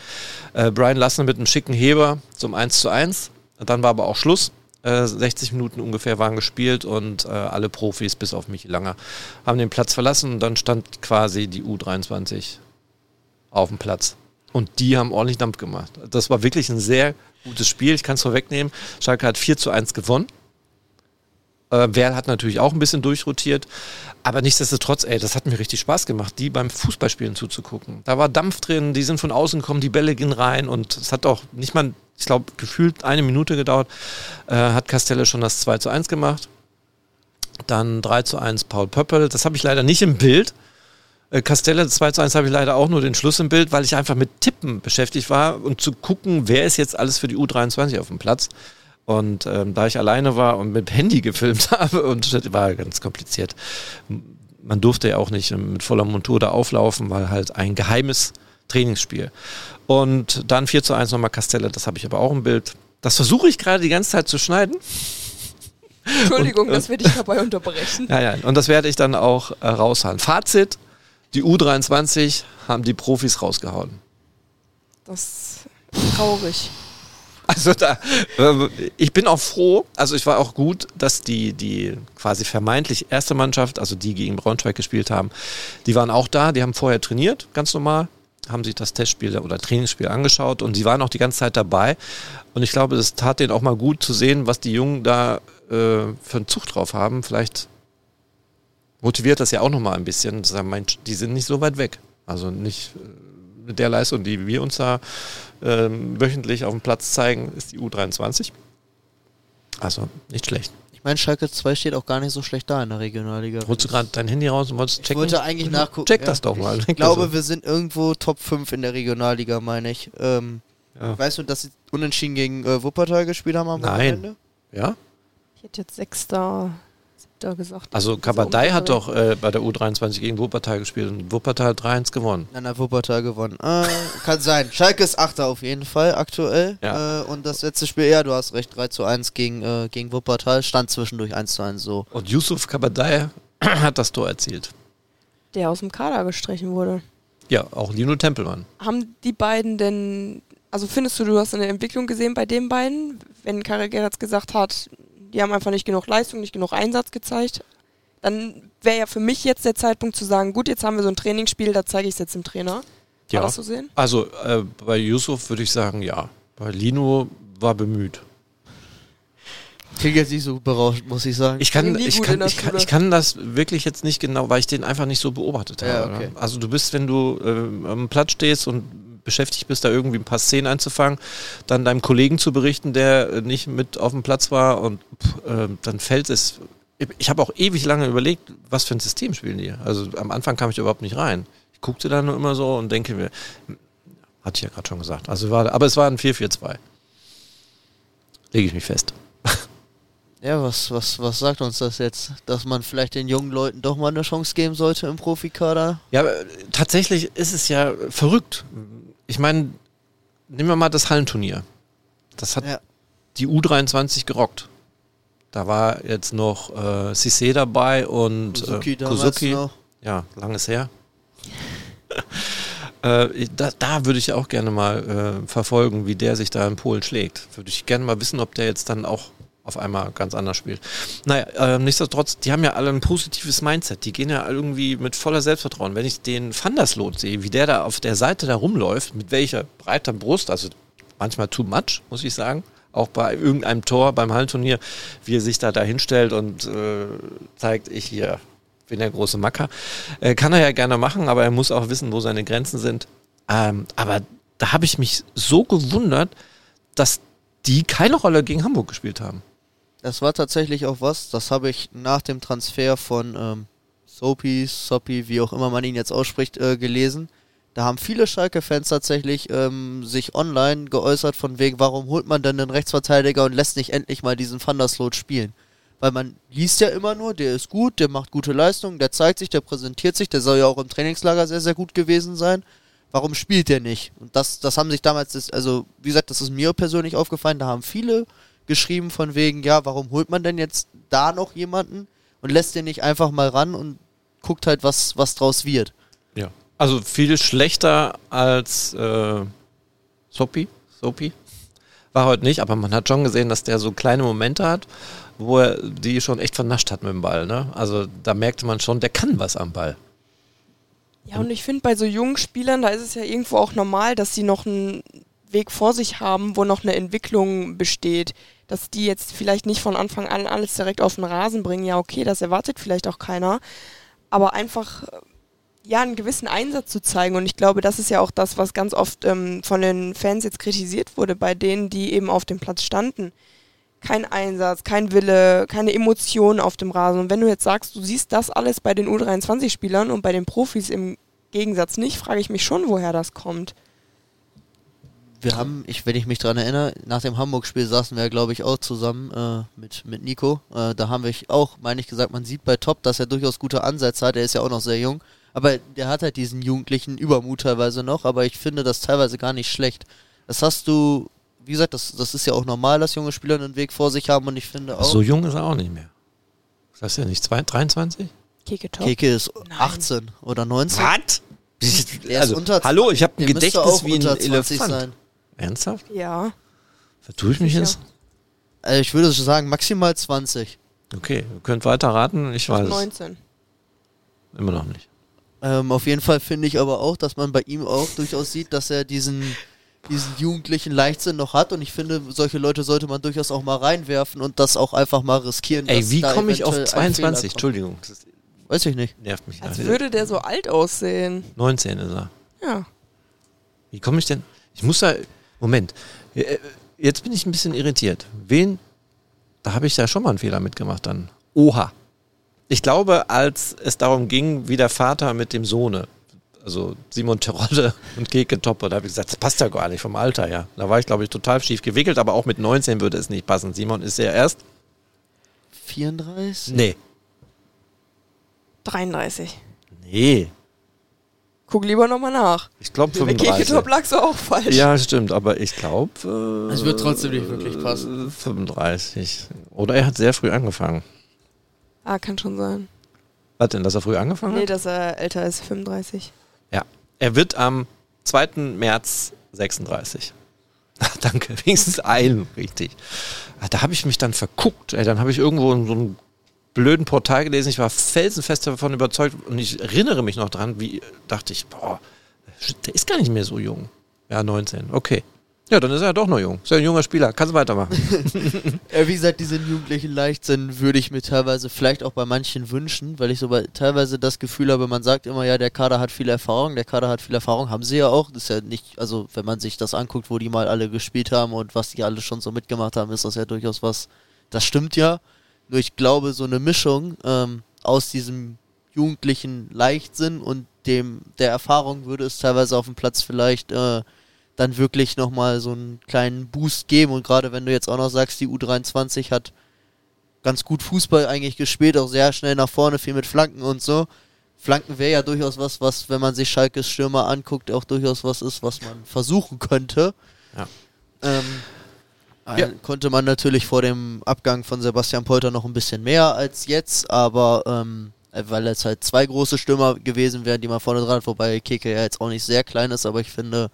Äh, Brian Lassen mit einem schicken Heber zum 1 zu 1. Dann war aber auch Schluss. Äh, 60 Minuten ungefähr waren gespielt und äh, alle Profis, bis auf Michi Langer, haben den Platz verlassen und dann stand quasi die U23 auf dem Platz. Und die haben ordentlich Dampf gemacht. Das war wirklich ein sehr gutes Spiel. Ich kann es vorwegnehmen. Schalke hat 4 zu 1 gewonnen. Äh, Werl hat natürlich auch ein bisschen durchrotiert. Aber nichtsdestotrotz, ey, das hat mir richtig Spaß gemacht, die beim Fußballspielen zuzugucken. Da war Dampf drin, die sind von außen gekommen, die Bälle gehen rein und es hat auch nicht mal, ich glaube, gefühlt eine Minute gedauert, äh, hat Castelle schon das 2 zu 1 gemacht. Dann 3 zu 1 Paul Pöppel. Das habe ich leider nicht im Bild. Äh, Castelle 2 zu 1 habe ich leider auch nur den Schluss im Bild, weil ich einfach mit Tippen beschäftigt war und zu gucken, wer ist jetzt alles für die U23 auf dem Platz. Und ähm, da ich alleine war und mit Handy gefilmt habe, und das war ganz kompliziert. Man durfte ja auch nicht mit voller Montur da auflaufen, weil halt ein geheimes Trainingsspiel. Und dann 4 zu 1 nochmal Castelle, das habe ich aber auch im Bild. Das versuche ich gerade die ganze Zeit zu schneiden. Entschuldigung, Und- dass wir dich dabei unterbrechen. Ja, ja, und das werde ich dann auch äh, raushauen. Fazit, die U23 haben die Profis rausgehauen. Das ist traurig. Also da, äh, ich bin auch froh, also ich war auch gut, dass die, die quasi vermeintlich erste Mannschaft, also die gegen Braunschweig gespielt haben, die waren auch da, die haben vorher trainiert, ganz normal, haben sich das Testspiel oder Trainingsspiel angeschaut und die waren auch die ganze Zeit dabei. Und ich glaube, es tat denen auch mal gut zu sehen, was die Jungen da äh, für einen Zug drauf haben. Vielleicht motiviert das ja auch nochmal ein bisschen, zu sagen, Mensch, die sind nicht so weit weg. Also nicht äh, mit der Leistung, die wir uns da ähm, wöchentlich auf dem Platz zeigen, ist die U23. Also nicht schlecht. Ich meine, Schalke 2 steht auch gar nicht so schlecht da in der Regionalliga. Holst du gerade dein Handy raus und wolltest Ich checken? wollte eigentlich nachgucken. Check ja. das doch mal. Ich glaube, wir sind irgendwo Top 5 in der Regionalliga, meine ich. Ähm, Ja. Weißt du, dass sie unentschieden gegen äh, Wuppertal gespielt haben am Nein. Wochenende? ja? Ich hätte jetzt Sechster, Siebter gesagt. Also So Kabadai um hat doch äh, bei der U23 gegen Wuppertal gespielt und Wuppertal hat 3-1 gewonnen. Nein, nein, Wuppertal gewonnen. Äh, kann sein. Schalke ist Achter auf jeden Fall aktuell. Ja. Äh, und das letzte Spiel, ja, du hast recht, 3 zu 1 gegen, äh, gegen Wuppertal. Stand zwischendurch 1 zu 1 so. Und Yusuf Kabadai hat das Tor erzielt. der aus dem Kader gestrichen wurde. Ja, auch Lino Tempelmann. Haben die beiden denn, also findest du, du hast eine Entwicklung gesehen bei den beiden? Wenn Karel Geratz gesagt hat, die haben einfach nicht genug Leistung, nicht genug Einsatz gezeigt, dann wäre ja für mich jetzt der Zeitpunkt zu sagen, gut, jetzt haben wir so ein Trainingsspiel, da zeige ich es jetzt dem Trainer. Ja. War das so sehen? Also äh, bei Yusuf würde ich sagen, ja. Bei Lino war bemüht. Klingt jetzt nicht so berauscht, muss ich sagen. Ich kann, ich, kann, ich, kann, ich kann das wirklich jetzt nicht genau, weil ich den einfach nicht so beobachtet Ja, habe. okay. Also du bist, wenn du äh, am Platz stehst und beschäftigt bist, da irgendwie ein paar Szenen einzufangen, dann deinem Kollegen zu berichten, der nicht mit auf dem Platz war und äh, dann fällt es. Ich habe auch ewig lange überlegt, was für ein System spielen die. Also am Anfang kam ich überhaupt nicht rein. Ich guckte da nur immer so und denke mir, hatte ich ja gerade schon gesagt. Also war, aber es war ein 4-4-2. Lege ich mich fest. Ja, was, was, was sagt uns das jetzt? Dass man vielleicht den jungen Leuten doch mal eine Chance geben sollte im Profikader? Ja, tatsächlich ist es ja verrückt. Ich meine, nehmen wir mal das Hallenturnier. Das hat Ja. die U23 gerockt. Da war jetzt noch äh, Cissé dabei und Suzuki äh, noch. Ja, langes her. äh, da, da würde ich auch gerne mal äh, verfolgen, wie der sich da in Polen schlägt. Würde ich gerne mal wissen, ob der jetzt dann auch auf einmal ganz anders spielt. Naja, äh, nichtsdestotrotz, die haben ja alle ein positives Mindset. Die gehen ja irgendwie mit voller Selbstvertrauen. Wenn ich den Van der Sloot sehe, wie der da auf der Seite da rumläuft, mit welcher breiter Brust, also manchmal too much, muss ich sagen. Auch bei irgendeinem Tor beim Hallenturnier, wie er sich da da hinstellt und äh, zeigt, ich hier bin der große Macker. Äh, kann er ja gerne machen, aber er muss auch wissen, wo seine Grenzen sind. Ähm, aber da habe ich mich so gewundert, dass die keine Rolle gegen Hamburg gespielt haben. Das war tatsächlich auch was, das habe ich nach dem Transfer von ähm, Soapy, Soppy, wie auch immer man ihn jetzt ausspricht, äh, gelesen. Da haben viele Schalke-Fans tatsächlich ähm, sich online geäußert von wegen, warum holt man denn einen Rechtsverteidiger und lässt nicht endlich mal diesen Van der Sloot spielen? Weil man liest ja immer nur, der ist gut, der macht gute Leistungen, der zeigt sich, der präsentiert sich, der soll ja auch im Trainingslager sehr, sehr gut gewesen sein. Warum spielt der nicht? Und das, das haben sich damals, also wie gesagt, das ist mir persönlich aufgefallen, da haben viele geschrieben von wegen, ja, warum holt man denn jetzt da noch jemanden und lässt den nicht einfach mal ran und guckt halt, was, was draus wird. Ja. Also viel schlechter als äh, Sopi. Sopi. War heute nicht, aber man hat schon gesehen, dass der so kleine Momente hat, wo er die schon echt vernascht hat mit dem Ball. Ne? Also da merkte man schon, der kann was am Ball. Ja, und ich finde, bei so jungen Spielern, da ist es ja irgendwo auch normal, dass sie noch einen Weg vor sich haben, wo noch eine Entwicklung besteht. Dass die jetzt vielleicht nicht von Anfang an alles direkt auf den Rasen bringen, ja, okay, das erwartet vielleicht auch keiner. Aber einfach, äh, ja, einen gewissen Einsatz zu zeigen. Und ich glaube, das ist ja auch das, was ganz oft ähm, von den Fans jetzt kritisiert wurde, bei denen, die eben auf dem Platz standen. Kein Einsatz, kein Wille, keine Emotionen auf dem Rasen. Und wenn du jetzt sagst, du siehst das alles bei den U23-Spielern und bei den Profis im Gegensatz nicht, frage ich mich schon, woher das kommt. Wir haben, ich, wenn ich mich dran erinnere, nach dem Hamburg-Spiel saßen wir, glaube ich, auch zusammen äh, mit, mit Nico. Äh, da haben wir auch, meine ich gesagt, man sieht bei Top, dass er durchaus gute Ansätze hat. Er ist ja auch noch sehr jung. Aber der hat halt diesen jugendlichen Übermut teilweise noch. Aber ich finde das teilweise gar nicht schlecht. Das hast du, wie gesagt, das, das ist ja auch normal, dass junge Spieler einen Weg vor sich haben. Und ich finde auch, So jung ist er auch nicht mehr. Das heißt ja nicht zwei- 23? Keke top. Keke ist Nein. 18 oder 19. Was? Er ist Also, unter- hallo, ich habe ein Gedächtnis wie ein unter 20 Elefant. sein. Ernsthaft? Ja. Vertue ich mich Sicher. jetzt? Also ich würde sagen, maximal 20. Okay, ihr könnt weiter raten. Ich weiß es 19. immer noch nicht. Ähm, auf jeden Fall finde ich aber auch, dass man bei ihm auch durchaus sieht, dass er diesen, diesen jugendlichen Leichtsinn noch hat. Und ich finde, solche Leute sollte man durchaus auch mal reinwerfen und das auch einfach mal riskieren. Ey, wie komme ich auf eventuell ein Fehler 22? kommt. Entschuldigung. Weiß ich nicht. Nervt mich. Als würde der so alt aussehen. 19 ist er. Ja. Wie komme ich denn? Ich muss da. Moment. Äh, Jetzt bin ich ein bisschen irritiert. Wen? Da habe ich ja schon mal einen Fehler mitgemacht dann. Oha. Ich glaube, als es darum ging, wie der Vater mit dem Sohne, also Simon Terodde und Keke Toppe, da habe ich gesagt, das passt ja gar nicht vom Alter her. Da war ich, glaube ich, total schief gewickelt, aber auch mit 19 würde es nicht passen. Simon ist ja erst. 34? Nee. 33. Nee. Guck lieber nochmal nach. Ich glaube Bei 35. Keketop lagst du auch falsch. Ja, stimmt, aber ich glaube. Äh, Es wird trotzdem nicht wirklich passen. 35. Oder er hat sehr früh angefangen. Ah, kann schon sein. Was denn, dass er früh angefangen Nee, hat? dass er älter ist, 35. Ja. Er wird am 2. März 36. Ach, danke, wenigstens einen, richtig. Ah, Da habe ich mich dann verguckt. Ey, dann habe ich irgendwo in so einem blöden Portal gelesen. Ich war felsenfest davon überzeugt und ich erinnere mich noch dran, wie dachte ich, boah, der ist gar nicht mehr so jung. Ja, 19, okay. Ja, dann ist er ja doch noch jung. Ist ja ein junger Spieler. Kannst du weitermachen. Ja, wie gesagt, diesen jugendlichen Leichtsinn würde ich mir teilweise vielleicht auch bei manchen wünschen, weil ich so bei, teilweise das Gefühl habe, man sagt immer, ja, der Kader hat viel Erfahrung, der Kader hat viel Erfahrung, haben sie ja auch. Das ist ja nicht, also wenn man sich das anguckt, wo die mal alle gespielt haben und was die alle schon so mitgemacht haben, ist das ja durchaus was, das stimmt ja. Nur ich glaube, so eine Mischung ähm, aus diesem jugendlichen Leichtsinn und dem der Erfahrung würde es teilweise auf dem Platz vielleicht äh, dann wirklich nochmal so einen kleinen Boost geben. Und gerade wenn du jetzt auch noch sagst, die U23 hat ganz gut Fußball eigentlich gespielt, auch sehr schnell nach vorne, viel mit Flanken und so. Flanken wäre ja durchaus was, was, wenn man sich Schalkes Stürmer anguckt, auch durchaus was ist, was man versuchen könnte. Ja. Ähm, Ja. Konnte man natürlich vor dem Abgang von Sebastian Polter noch ein bisschen mehr als jetzt, aber ähm, äh, weil es halt zwei große Stürmer gewesen wären, die man vorne dran, hat, wobei Keke ja jetzt auch nicht sehr klein ist, aber ich finde,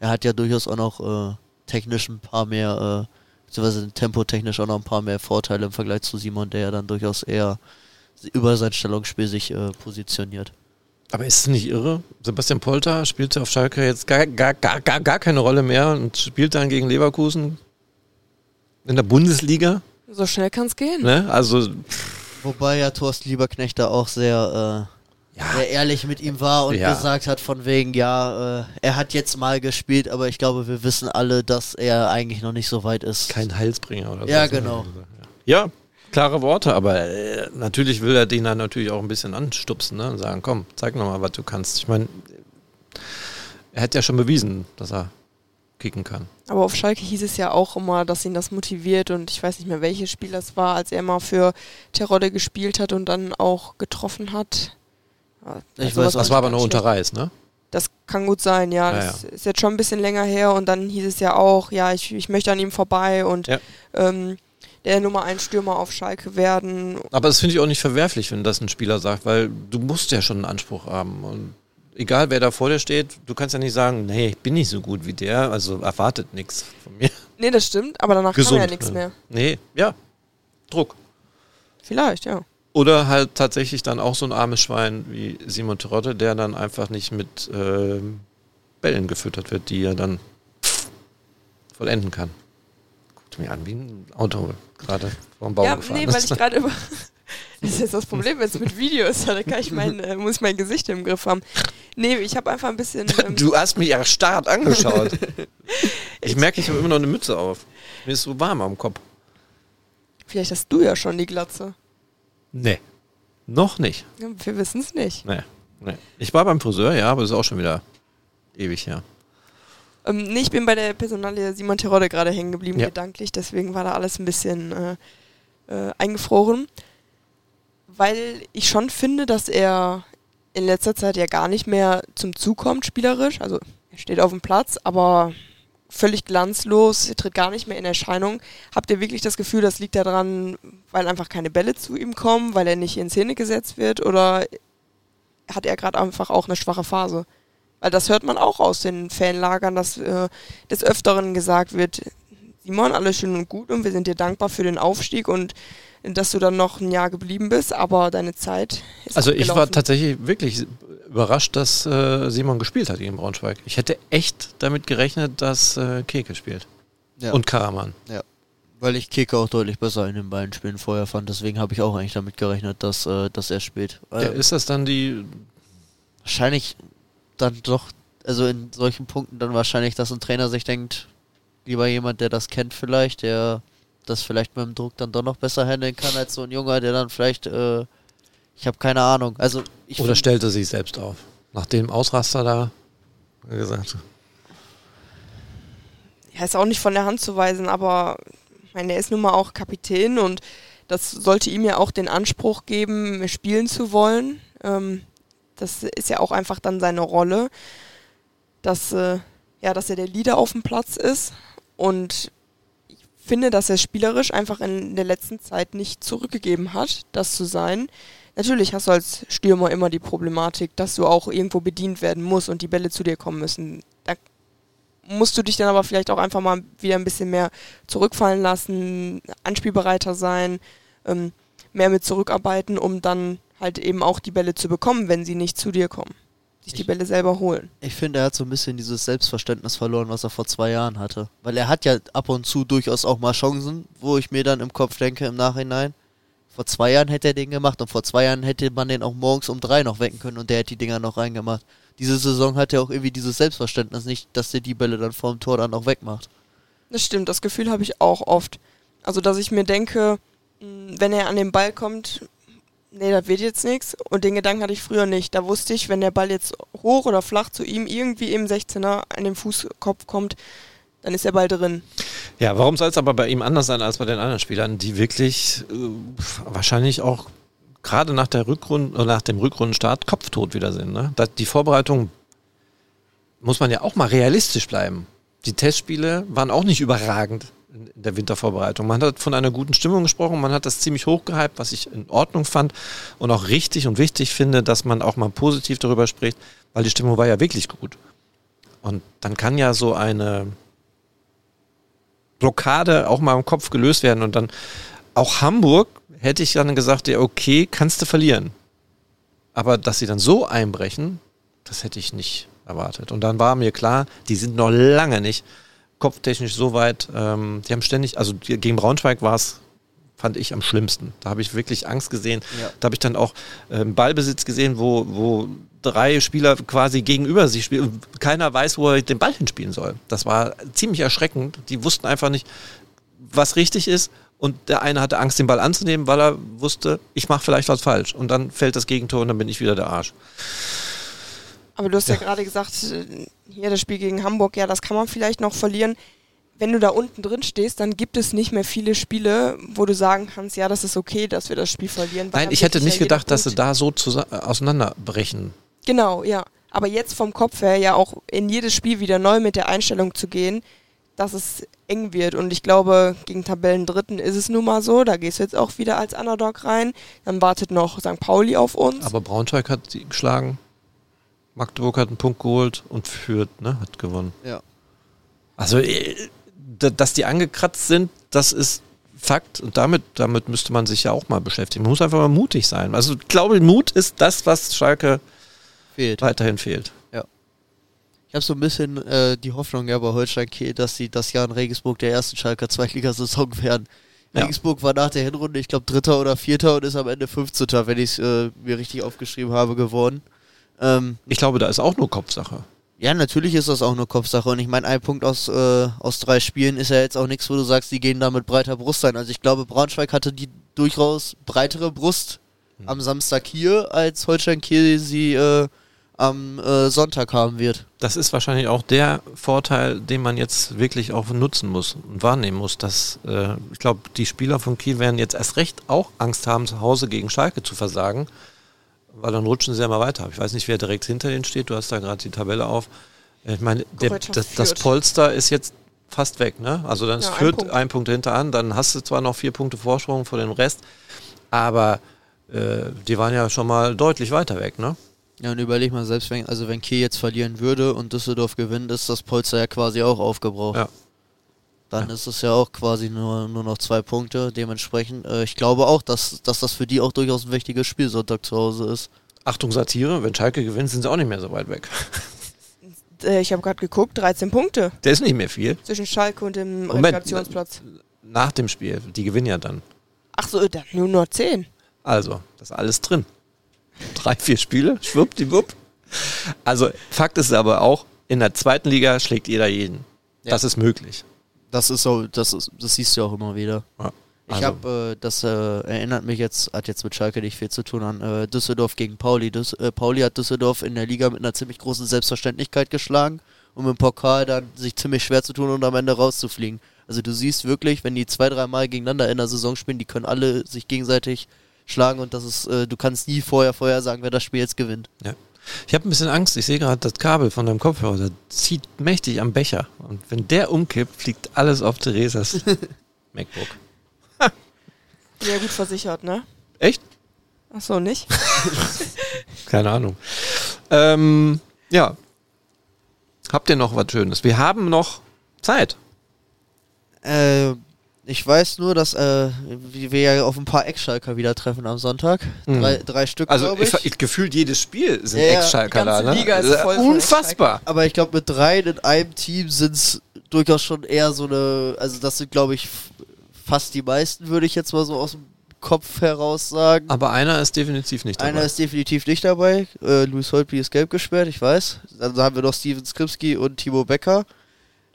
er hat ja durchaus auch noch äh, technisch ein paar mehr, äh, beziehungsweise tempotechnisch auch noch ein paar mehr Vorteile im Vergleich zu Simon, der ja dann durchaus eher über sein Stellungsspiel sich äh, positioniert. Aber ist es nicht irre? Sebastian Polter spielte auf Schalke jetzt gar, gar, gar, gar, gar keine Rolle mehr und spielt dann gegen Leverkusen in der Bundesliga. So schnell kann es gehen. Ne? Also, Wobei ja Thorsten Lieberknecht da auch sehr, äh, ja, sehr ehrlich mit ihm war und Ja. gesagt hat von wegen, ja, äh, er hat jetzt mal gespielt, aber ich glaube, wir wissen alle, dass er eigentlich noch nicht so weit ist. kein Heilsbringer oder so. Ja, genau. Ja, klare Worte, aber äh, natürlich will er den dann natürlich auch ein bisschen anstupsen ne? und sagen, komm, zeig noch mal, was du kannst. Ich meine, er hat ja schon bewiesen, dass er kicken kann. Aber auf Schalke hieß es ja auch immer, dass ihn das motiviert und ich weiß nicht mehr, welches Spiel das war, als er mal für Terodde gespielt hat und dann auch getroffen hat. Ja, Ich also weiß Das war aber nur unter. Reis, ne? Das kann gut sein, ja. Ja, das ist jetzt schon ein bisschen länger her und dann hieß es ja auch, ja, ich, ich möchte an ihm vorbei und Ja. ähm, der Nummer 1 Stürmer auf Schalke werden. Aber das finde ich auch nicht verwerflich, wenn das ein Spieler sagt, weil du musst ja schon einen Anspruch haben. Und egal wer da vor dir steht, du kannst ja nicht sagen, nee, ich bin nicht so gut wie der, also erwartet nichts von mir. Nee, das stimmt, aber danach Gesund. kam ja nichts mehr. Nee, ja. Druck. Vielleicht, ja. Oder halt tatsächlich dann auch so ein armes Schwein wie Simon Terodde, der dann einfach nicht mit ähm, Bällen gefüttert wird, die er dann vollenden kann. Guckt mir an, wie ein Auto gerade vom Baum ja, gefahren nee, weil ist. ich gerade über. Das ist jetzt das Problem, wenn es mit Video ist, da kann ich mein, äh, muss ich mein Gesicht im Griff haben. Nee, ich habe einfach ein bisschen. Ähm, Du hast mich ja stark angeschaut. ich merke, ich habe immer noch eine Mütze auf. Mir ist so warm am Kopf. vielleicht hast du ja schon die Glatze. Nee. Noch nicht. Ja, wir wissen es nicht. Nee. nee. Ich war beim Friseur, ja, aber das ist auch schon wieder ewig her. Ähm, nee, ich bin bei der Personalie Simon Terodde gerade hängen geblieben, Ja. gedanklich, deswegen war da alles ein bisschen äh, äh, eingefroren. Weil ich schon finde, dass er in letzter Zeit ja gar nicht mehr zum Zug kommt, spielerisch. Also er steht auf dem Platz, aber völlig glanzlos, er tritt gar nicht mehr in Erscheinung. Habt ihr wirklich das Gefühl, das liegt daran, weil einfach keine Bälle zu ihm kommen, weil er nicht in Szene gesetzt wird oder hat er gerade einfach auch eine schwache Phase? Weil das hört man auch aus den Fanlagern, dass äh, des Öfteren gesagt wird, Simon, alles schön und gut und wir sind dir dankbar für den Aufstieg und dass du dann noch ein Jahr geblieben bist, aber deine Zeit ist Also ich war tatsächlich wirklich überrascht, dass äh, Simon gespielt hat gegen Braunschweig. Ich hätte echt damit gerechnet, dass äh, Keke spielt. Ja. Und Karaman. Weil Weil ich Kicker auch deutlich besser in den beiden Spielen vorher fand. Deswegen habe ich auch eigentlich damit gerechnet, dass, äh, dass er spielt. Ja, ist das dann die. wahrscheinlich dann doch, also in solchen Punkten dann wahrscheinlich, dass ein Trainer sich denkt, lieber jemand, der das kennt vielleicht, der das vielleicht mit dem Druck dann doch noch besser handeln kann, als so ein Junger, der dann vielleicht, äh, ich habe keine Ahnung. Also ich Oder find- stellt er sich selbst auf? Nach dem Ausraster da wie gesagt. Ja, ist auch nicht von der Hand zu weisen, aber ich meine, er ist nun mal auch Kapitän und das sollte ihm ja auch den Anspruch geben, spielen zu wollen. Ähm, das ist ja auch einfach dann seine Rolle, dass, äh, ja, dass er der Leader auf dem Platz ist. Und ich finde, dass er spielerisch einfach in der letzten Zeit nicht zurückgegeben hat, das zu sein. Natürlich hast du als Stürmer immer die Problematik, dass du auch irgendwo bedient werden musst und die Bälle zu dir kommen müssen. Da musst du dich dann aber vielleicht auch einfach mal wieder ein bisschen mehr zurückfallen lassen, anspielbereiter sein, ähm, mehr mit zurückarbeiten, um dann halt eben auch die Bälle zu bekommen, wenn sie nicht zu dir kommen. Sich die Ich- Bälle selber holen. Ich finde, er hat so ein bisschen dieses Selbstverständnis verloren, was er vor zwei Jahren hatte. Weil er hat ja ab und zu durchaus auch mal Chancen, wo ich mir dann im Kopf denke im Nachhinein, vor zwei Jahren hätte er den gemacht und vor zwei Jahren hätte man den auch morgens um drei noch wecken können und der hätte die Dinger noch reingemacht. Diese Saison hat er auch irgendwie dieses Selbstverständnis nicht, dass der die Bälle dann vorm Tor dann auch wegmacht. Das stimmt, das Gefühl habe ich auch oft. Also, dass ich mir denke, wenn er an den Ball kommt, nee, das wird jetzt nichts. Und den Gedanken hatte ich früher nicht. Da wusste ich, wenn der Ball jetzt hoch oder flach zu ihm irgendwie im 16er an den Fußkopf kommt, dann ist der Ball drin. Ja, warum soll es aber bei ihm anders sein als bei den anderen Spielern, die wirklich äh, wahrscheinlich auch gerade nach äh, nach dem Rückrundenstart kopftot wieder sind. Ne? Die Vorbereitung muss man ja auch mal realistisch bleiben. Die Testspiele waren auch nicht überragend in, der Wintervorbereitung. Man hat von einer guten Stimmung gesprochen, man hat das ziemlich hochgehypt, was ich in Ordnung fand und auch richtig und wichtig finde, dass man auch mal positiv darüber spricht, weil die Stimmung war ja wirklich gut. Und dann kann ja so eine Blockade auch mal im Kopf gelöst werden und dann auch Hamburg hätte ich dann gesagt, ja, okay, kannst du verlieren. Aber dass sie dann so einbrechen, das hätte ich nicht erwartet. Und dann war mir klar, die sind noch lange nicht kopftechnisch so weit. Ähm, die haben ständig, also gegen Braunschweig war es, fand ich am schlimmsten. Da habe ich wirklich Angst gesehen. Ja. Da habe ich dann auch ähm, Ballbesitz gesehen, wo, wo drei Spieler quasi gegenüber sich spielen. Keiner weiß, wo er den Ball hinspielen soll. Das war ziemlich erschreckend. Die wussten einfach nicht, was richtig ist. Und der eine hatte Angst, den Ball anzunehmen, weil er wusste, ich mache vielleicht was falsch. Und dann fällt das Gegentor und dann bin ich wieder der Arsch. Aber du hast ja, gerade gesagt, äh, hier das Spiel gegen Hamburg, ja, das kann man vielleicht noch verlieren. Wenn du da unten drin stehst, dann gibt es nicht mehr viele Spiele, wo du sagen kannst, ja, das ist okay, dass wir das Spiel verlieren. Nein, ich hätte nicht ja gedacht, dass sie da so äh, auseinanderbrechen. Genau, ja. Aber jetzt vom Kopf her ja auch in jedes Spiel wieder neu mit der Einstellung zu gehen, dass es eng wird. Und ich glaube, gegen Tabellendritten ist es nun mal so. Da gehst du jetzt auch wieder als Underdog rein. Dann wartet noch St. Pauli auf uns. Aber Braunschweig hat sie geschlagen. Magdeburg hat einen Punkt geholt und Fürth ne, hat gewonnen. Ja. Also, äh, dass die angekratzt sind, das ist Fakt. Und damit, damit müsste man sich ja auch mal beschäftigen. Man muss einfach mal mutig sein. Also, ich glaube, Mut ist das, was Schalke Fehlt. weiterhin fehlt. Ich habe so ein bisschen äh, die Hoffnung ja bei Holstein Kiel, dass sie das Jahr in Regensburg der ersten Schalker Zweitligasaison werden. Ja. Regensburg war nach der Hinrunde, ich glaube, Dritter oder Vierter und ist am Ende 15. wenn ich es äh, mir richtig aufgeschrieben habe, geworden. Ähm, Ich glaube, da ist auch nur Kopfsache. ja, natürlich ist das auch nur Kopfsache und ich meine, ein Punkt aus, äh, aus drei Spielen ist ja jetzt auch nichts, wo du sagst, die gehen da mit breiter Brust rein. Also ich glaube, Braunschweig hatte die durchaus breitere Brust am Samstag hier, als Holstein Kiel sie äh, am äh, Sonntag haben wird. Das ist wahrscheinlich auch der Vorteil, den man jetzt wirklich auch nutzen muss und wahrnehmen muss, dass äh, ich glaube, die Spieler von Kiel werden jetzt erst recht auch Angst haben, zu Hause gegen Schalke zu versagen, weil dann rutschen sie ja mal weiter. Ich weiß nicht, wer direkt hinter ihnen steht. Du hast da gerade die Tabelle auf. Ich meine, der, das, das. Polster ist jetzt fast weg, ne? Also dann ist Ja, ein Fürth Punkt. ein Punkt hinter an, dann hast du zwar noch vier Punkte Vorsprung vor dem Rest, aber äh, die waren ja schon mal deutlich weiter weg, ne? Ja, und überleg mal, selbst wenn, also wenn Kiel jetzt verlieren würde und Düsseldorf gewinnt, ist das Polster ja quasi auch aufgebraucht. Ja. Dann ist es ja auch quasi nur, nur noch zwei Punkte. Dementsprechend, äh, ich glaube auch, dass, dass das für die auch durchaus ein wichtiges Spiel Sonntag zu Hause ist. Achtung Satire, wenn Schalke gewinnt, sind sie auch nicht mehr so weit weg. Äh, ich habe gerade geguckt, 13 Punkte Der ist nicht mehr viel. zwischen Schalke und dem Moment. Relegationsplatz. nach dem Spiel. Die gewinnen ja dann. Ach so, dann nur noch 10. Also, das ist alles drin. Drei, vier Spiele, schwuppdiwupp. Also, Fakt ist aber auch, in der zweiten Liga schlägt jeder jeden. Ja. Das ist möglich. Das ist so, das ist, das siehst du auch immer wieder. Ja. Ich Also- habe, äh, das äh, erinnert mich jetzt, hat jetzt mit Schalke nicht viel zu tun an äh, Düsseldorf gegen Pauli. Düs äh, Pauli hat Düsseldorf in der Liga mit einer ziemlich großen Selbstverständlichkeit geschlagen, um im Pokal dann sich ziemlich schwer zu tun und am Ende rauszufliegen. Also du siehst wirklich, wenn die zwei, dreimal gegeneinander in der Saison spielen, die können alle sich gegenseitig schlagen und das ist, äh, du kannst nie vorher vorher sagen, wer das Spiel jetzt gewinnt. Ja. Ich habe ein bisschen Angst. Ich sehe gerade das Kabel von deinem Kopfhörer. Das zieht mächtig am Becher. Und wenn der umkippt, fliegt alles auf Theresas MacBook. Ja, gut versichert, ne? Echt? Ach so, nicht? Keine Ahnung. Ähm, ja. Habt ihr noch was Schönes? Wir haben noch Zeit. Äh, ich weiß nur, dass äh, wir ja auf ein paar Ex-Schalker wieder treffen am Sonntag. Mhm. Drei, drei Stück, Also glaube ich, ich. ich, gefühlt jedes Spiel sind Ja, die da, ne? Liga ist Das voll Unfassbar. Aber ich glaube, mit dreien in einem Team sind es durchaus schon eher so eine, also das sind, glaube ich, fast die meisten, würde ich jetzt mal so aus dem Kopf heraus sagen. Aber einer ist definitiv nicht dabei. Einer ist definitiv nicht dabei. Äh, Luis Holtby ist gelb gesperrt, ich weiß. Dann haben wir noch Steven Skripski und Timo Becker.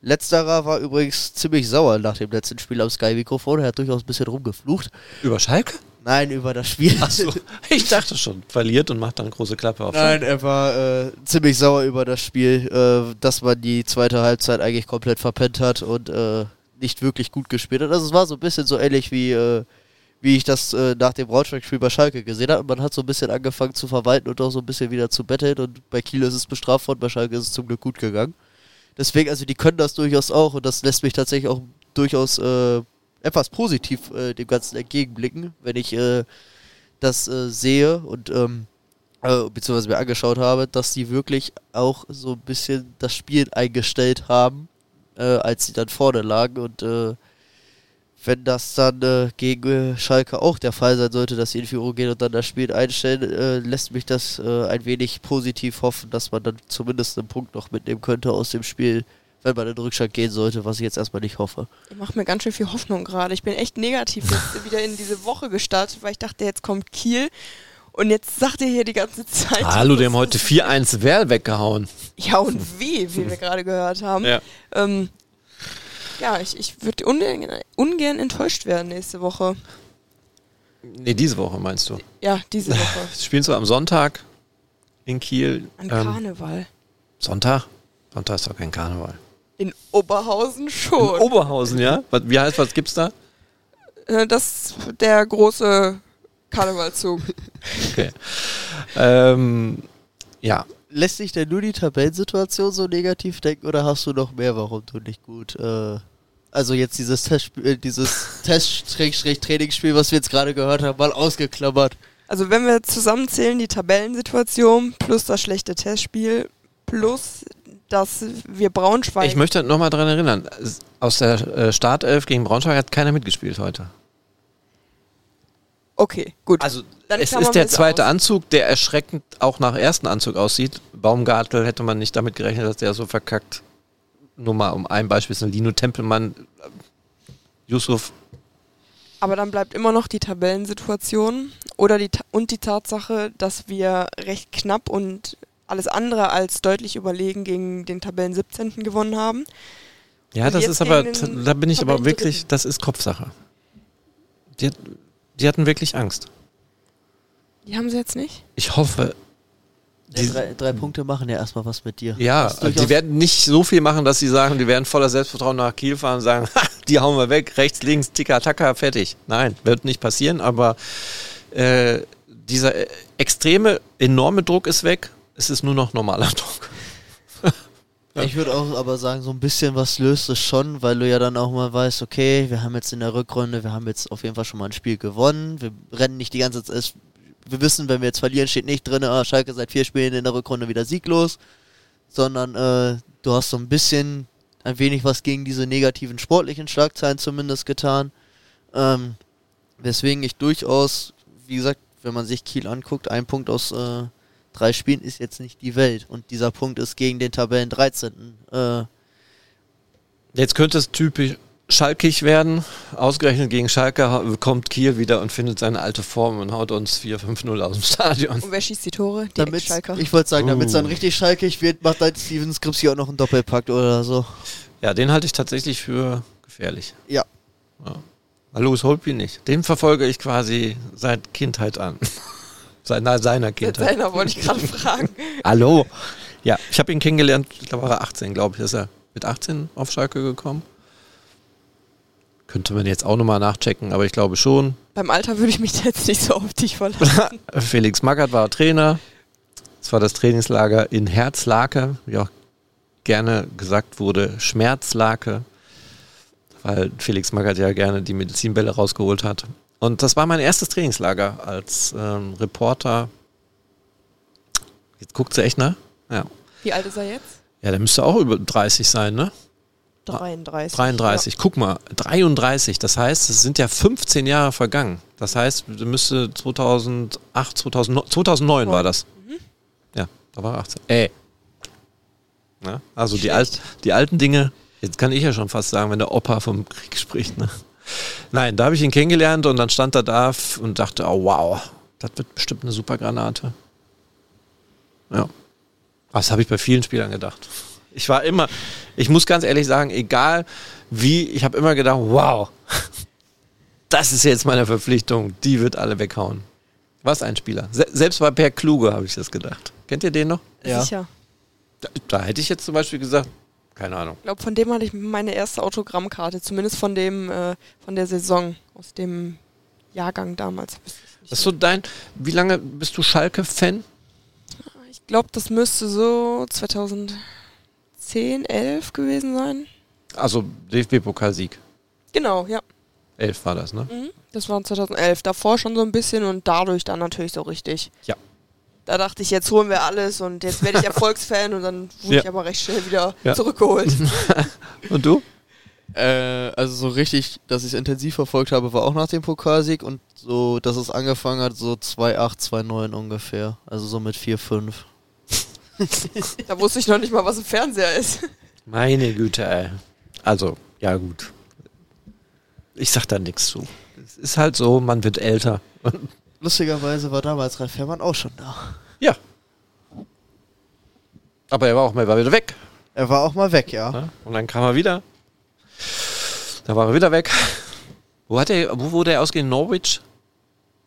Letzterer war übrigens ziemlich sauer nach dem letzten Spiel am Sky-Mikrofon. Er hat durchaus ein bisschen rumgeflucht. Über Schalke? Nein, über das Spiel. Achso, ich dachte schon. Verliert und macht dann große Klappe auf. Nein, er war äh, ziemlich sauer über das Spiel, äh, dass man die zweite Halbzeit eigentlich komplett verpennt hat und äh, nicht wirklich gut gespielt hat. Also es war so ein bisschen so ähnlich wie, äh, wie ich das äh, nach dem Braunschweig-Spiel bei Schalke gesehen habe. Man hat so ein bisschen angefangen zu verwalten und auch so ein bisschen wieder zu betteln und bei Kiel ist es bestraft worden, bei Schalke ist es zum Glück gut gegangen. Deswegen, also die können das durchaus auch und das lässt mich tatsächlich auch durchaus äh, etwas positiv äh, dem Ganzen entgegenblicken, wenn ich äh, das äh, sehe und ähm, äh, beziehungsweise mir angeschaut habe, dass die wirklich auch so ein bisschen das Spiel eingestellt haben, äh, als sie dann vorne lagen und äh, wenn das dann äh, gegen äh, Schalke auch der Fall sein sollte, dass sie in Führung gehen und dann das Spiel einstellen, äh, lässt mich das äh, ein wenig positiv hoffen, dass man dann zumindest einen Punkt noch mitnehmen könnte aus dem Spiel, wenn man in den Rückstand gehen sollte, was ich jetzt erstmal nicht hoffe. Ich mache mir ganz schön viel Hoffnung gerade. Ich bin echt negativ jetzt wieder in diese Woche gestartet, weil ich dachte, jetzt kommt Kiel. Und jetzt sagt ihr hier die ganze Zeit. Hallo, die haben heute ist- 4-1 Werl weggehauen. Ja, und wie, wie wir gerade gehört haben. Ja. Ähm, ja, ich, ich würde ungern, ungern enttäuscht werden nächste Woche. Nee, diese Woche meinst du. Ja, diese Woche. Sie spielen so am Sonntag in Kiel. An Ähm, Karneval. Sonntag? Sonntag ist doch kein Karneval. In Oberhausen schon. In Oberhausen, ja? Was, wie heißt, was gibt's da? Äh, das der große Karnevalzug. Okay. ähm, ja, Lässt sich denn nur die Tabellensituation so negativ denken oder hast du noch mehr, warum du nicht gut, äh, also jetzt dieses Test, äh, dieses Test-Trainingsspiel, was wir jetzt gerade gehört haben, mal ausgeklammert. Also wenn wir zusammenzählen, die Tabellensituation plus das schlechte Testspiel plus dass wir Braunschweig. ich möchte nochmal daran erinnern, aus der äh, Startelf gegen Braunschweig hat keiner mitgespielt heute. okay, gut. Also Dann es ist der zweite aus. Anzug, der erschreckend auch nach ersten Anzug aussieht. Baumgartel hätte man nicht damit gerechnet, dass der so verkackt. Nur mal um ein Beispiel, ist ein Lino Tempelmann, äh, Yusuf. Aber dann bleibt immer noch die Tabellensituation oder die und die Tatsache, dass wir recht knapp und alles andere als deutlich überlegen gegen den Tabellen 17. gewonnen haben. Ja, Und das ist aber, da bin ich aber wirklich, das ist Kopfsache. Die, die hatten wirklich Angst. Die haben sie jetzt nicht? Ich hoffe, Ja, Die- drei, drei Punkte machen ja erstmal was mit dir. ja, die werden nicht so viel machen, dass sie sagen, die werden voller Selbstvertrauen nach Kiel fahren und sagen, die hauen wir weg, rechts, links, tika, taka, fertig. Nein, wird nicht passieren, aber äh, dieser äh, extreme, enorme Druck ist weg. Es ist nur noch normaler Druck. Ich würde auch aber sagen, so ein bisschen was löst es schon, weil du ja dann auch mal weißt, okay, wir haben jetzt in der Rückrunde, wir haben jetzt auf jeden Fall schon mal ein Spiel gewonnen, wir rennen nicht die ganze Zeit, wir wissen, wenn wir jetzt verlieren, steht nicht drin, ah, Schalke seit vier Spielen in der Rückrunde wieder sieglos, sondern äh, du hast so ein bisschen, ein wenig was gegen diese negativen sportlichen Schlagzeilen zumindest getan. Ähm, weswegen ich durchaus, wie gesagt, wenn man sich Kiel anguckt, ein Punkt aus äh, drei Spielen ist jetzt nicht die Welt. Und dieser Punkt ist gegen den Tabellen 13. Äh, Jetzt könnte es typisch schalkig werden. Ausgerechnet gegen Schalke kommt Kiel wieder und findet seine alte Form und haut uns 4-5-0 aus dem Stadion. Und wer schießt die Tore? Die Damit, Ex-Schalker. ich wollte sagen, damit es dann Uh. richtig schalkig wird, macht dann Steven Skripski auch noch einen Doppelpakt oder so. Ja, den halte ich tatsächlich für gefährlich. Ja. ja. Alois Holtby nicht. Den verfolge ich quasi seit Kindheit an. seiner Seit Kindheit. seiner wollte ich gerade fragen. Hallo. Ja, ich habe ihn kennengelernt, da war er 18, glaube ich. Ist er mit 18 auf Schalke gekommen? Könnte man jetzt auch nochmal nachchecken, aber ich glaube schon. Beim Alter würde ich mich jetzt nicht so auf dich verlassen. Felix Magath war Trainer. Es war das Trainingslager in Herzlake, wie auch gerne gesagt wurde, Schmerzlake, weil Felix Magath ja gerne die Medizinbälle rausgeholt hat. Und das war mein erstes Trainingslager als ähm, Reporter. Jetzt guckt sie echt, ne? Ja. Wie alt ist er jetzt? Ja, der müsste auch über 30 sein, ne? 33. 33. Guck mal, 33. Das heißt, es sind ja 15 Jahre vergangen. Das heißt, du müsste 2008, 2009, 2009 war das. Ja, da war er 18. Ey. Na, also die, Alt, die alten Dinge, jetzt kann ich ja schon fast sagen, wenn der Opa vom Krieg spricht. Ne? Nein, da habe ich ihn kennengelernt und dann stand er da und dachte, oh wow, das wird bestimmt eine super Granate. Ja. Das habe ich bei vielen Spielern gedacht. Ich war immer, ich muss ganz ehrlich sagen, egal wie, ich habe immer gedacht, wow, das ist jetzt meine Verpflichtung, die wird alle weghauen. Was ein Spieler. Se selbst bei Per Kluge habe ich das gedacht. Kennt ihr den noch? Ja. Sicher. Da, da hätte ich jetzt zum Beispiel gesagt, keine Ahnung. Ich glaube, von dem hatte ich meine erste Autogrammkarte, zumindest von dem, äh, von der Saison, aus dem Jahrgang damals. Das ist so dein, wie lange bist du Schalke-Fan? Ich glaube, das müsste so 2010, 11 gewesen sein. Also DFB-Pokalsieg. Genau, ja. 11 war das, ne? Mhm. Das war 2011. Davor schon so ein bisschen und dadurch dann natürlich so richtig. Ja. Da dachte ich, jetzt holen wir alles und jetzt werde ich Erfolgsfan und dann wurde Ja. ich aber recht schnell wieder Ja. zurückgeholt. Und du? Äh, also so richtig, dass ich es intensiv verfolgt habe, war auch nach dem Pokalsieg und so, dass es angefangen hat, so 2,8, 2,9 ungefähr. Also so mit 4, 5. da wusste ich noch nicht mal, was ein Fernseher ist. Meine Güte, ey. Also, ja gut. Ich sag da nichts zu. Es ist halt so, man wird älter. Lustigerweise war damals Ralf Fährmann auch schon da. Ja. Aber er war auch mal wieder weg. Er war auch mal weg, ja. Ne? Und dann kam er wieder. Da war er wieder weg. Wo hat er, wo wurde er ausgehen? Norwich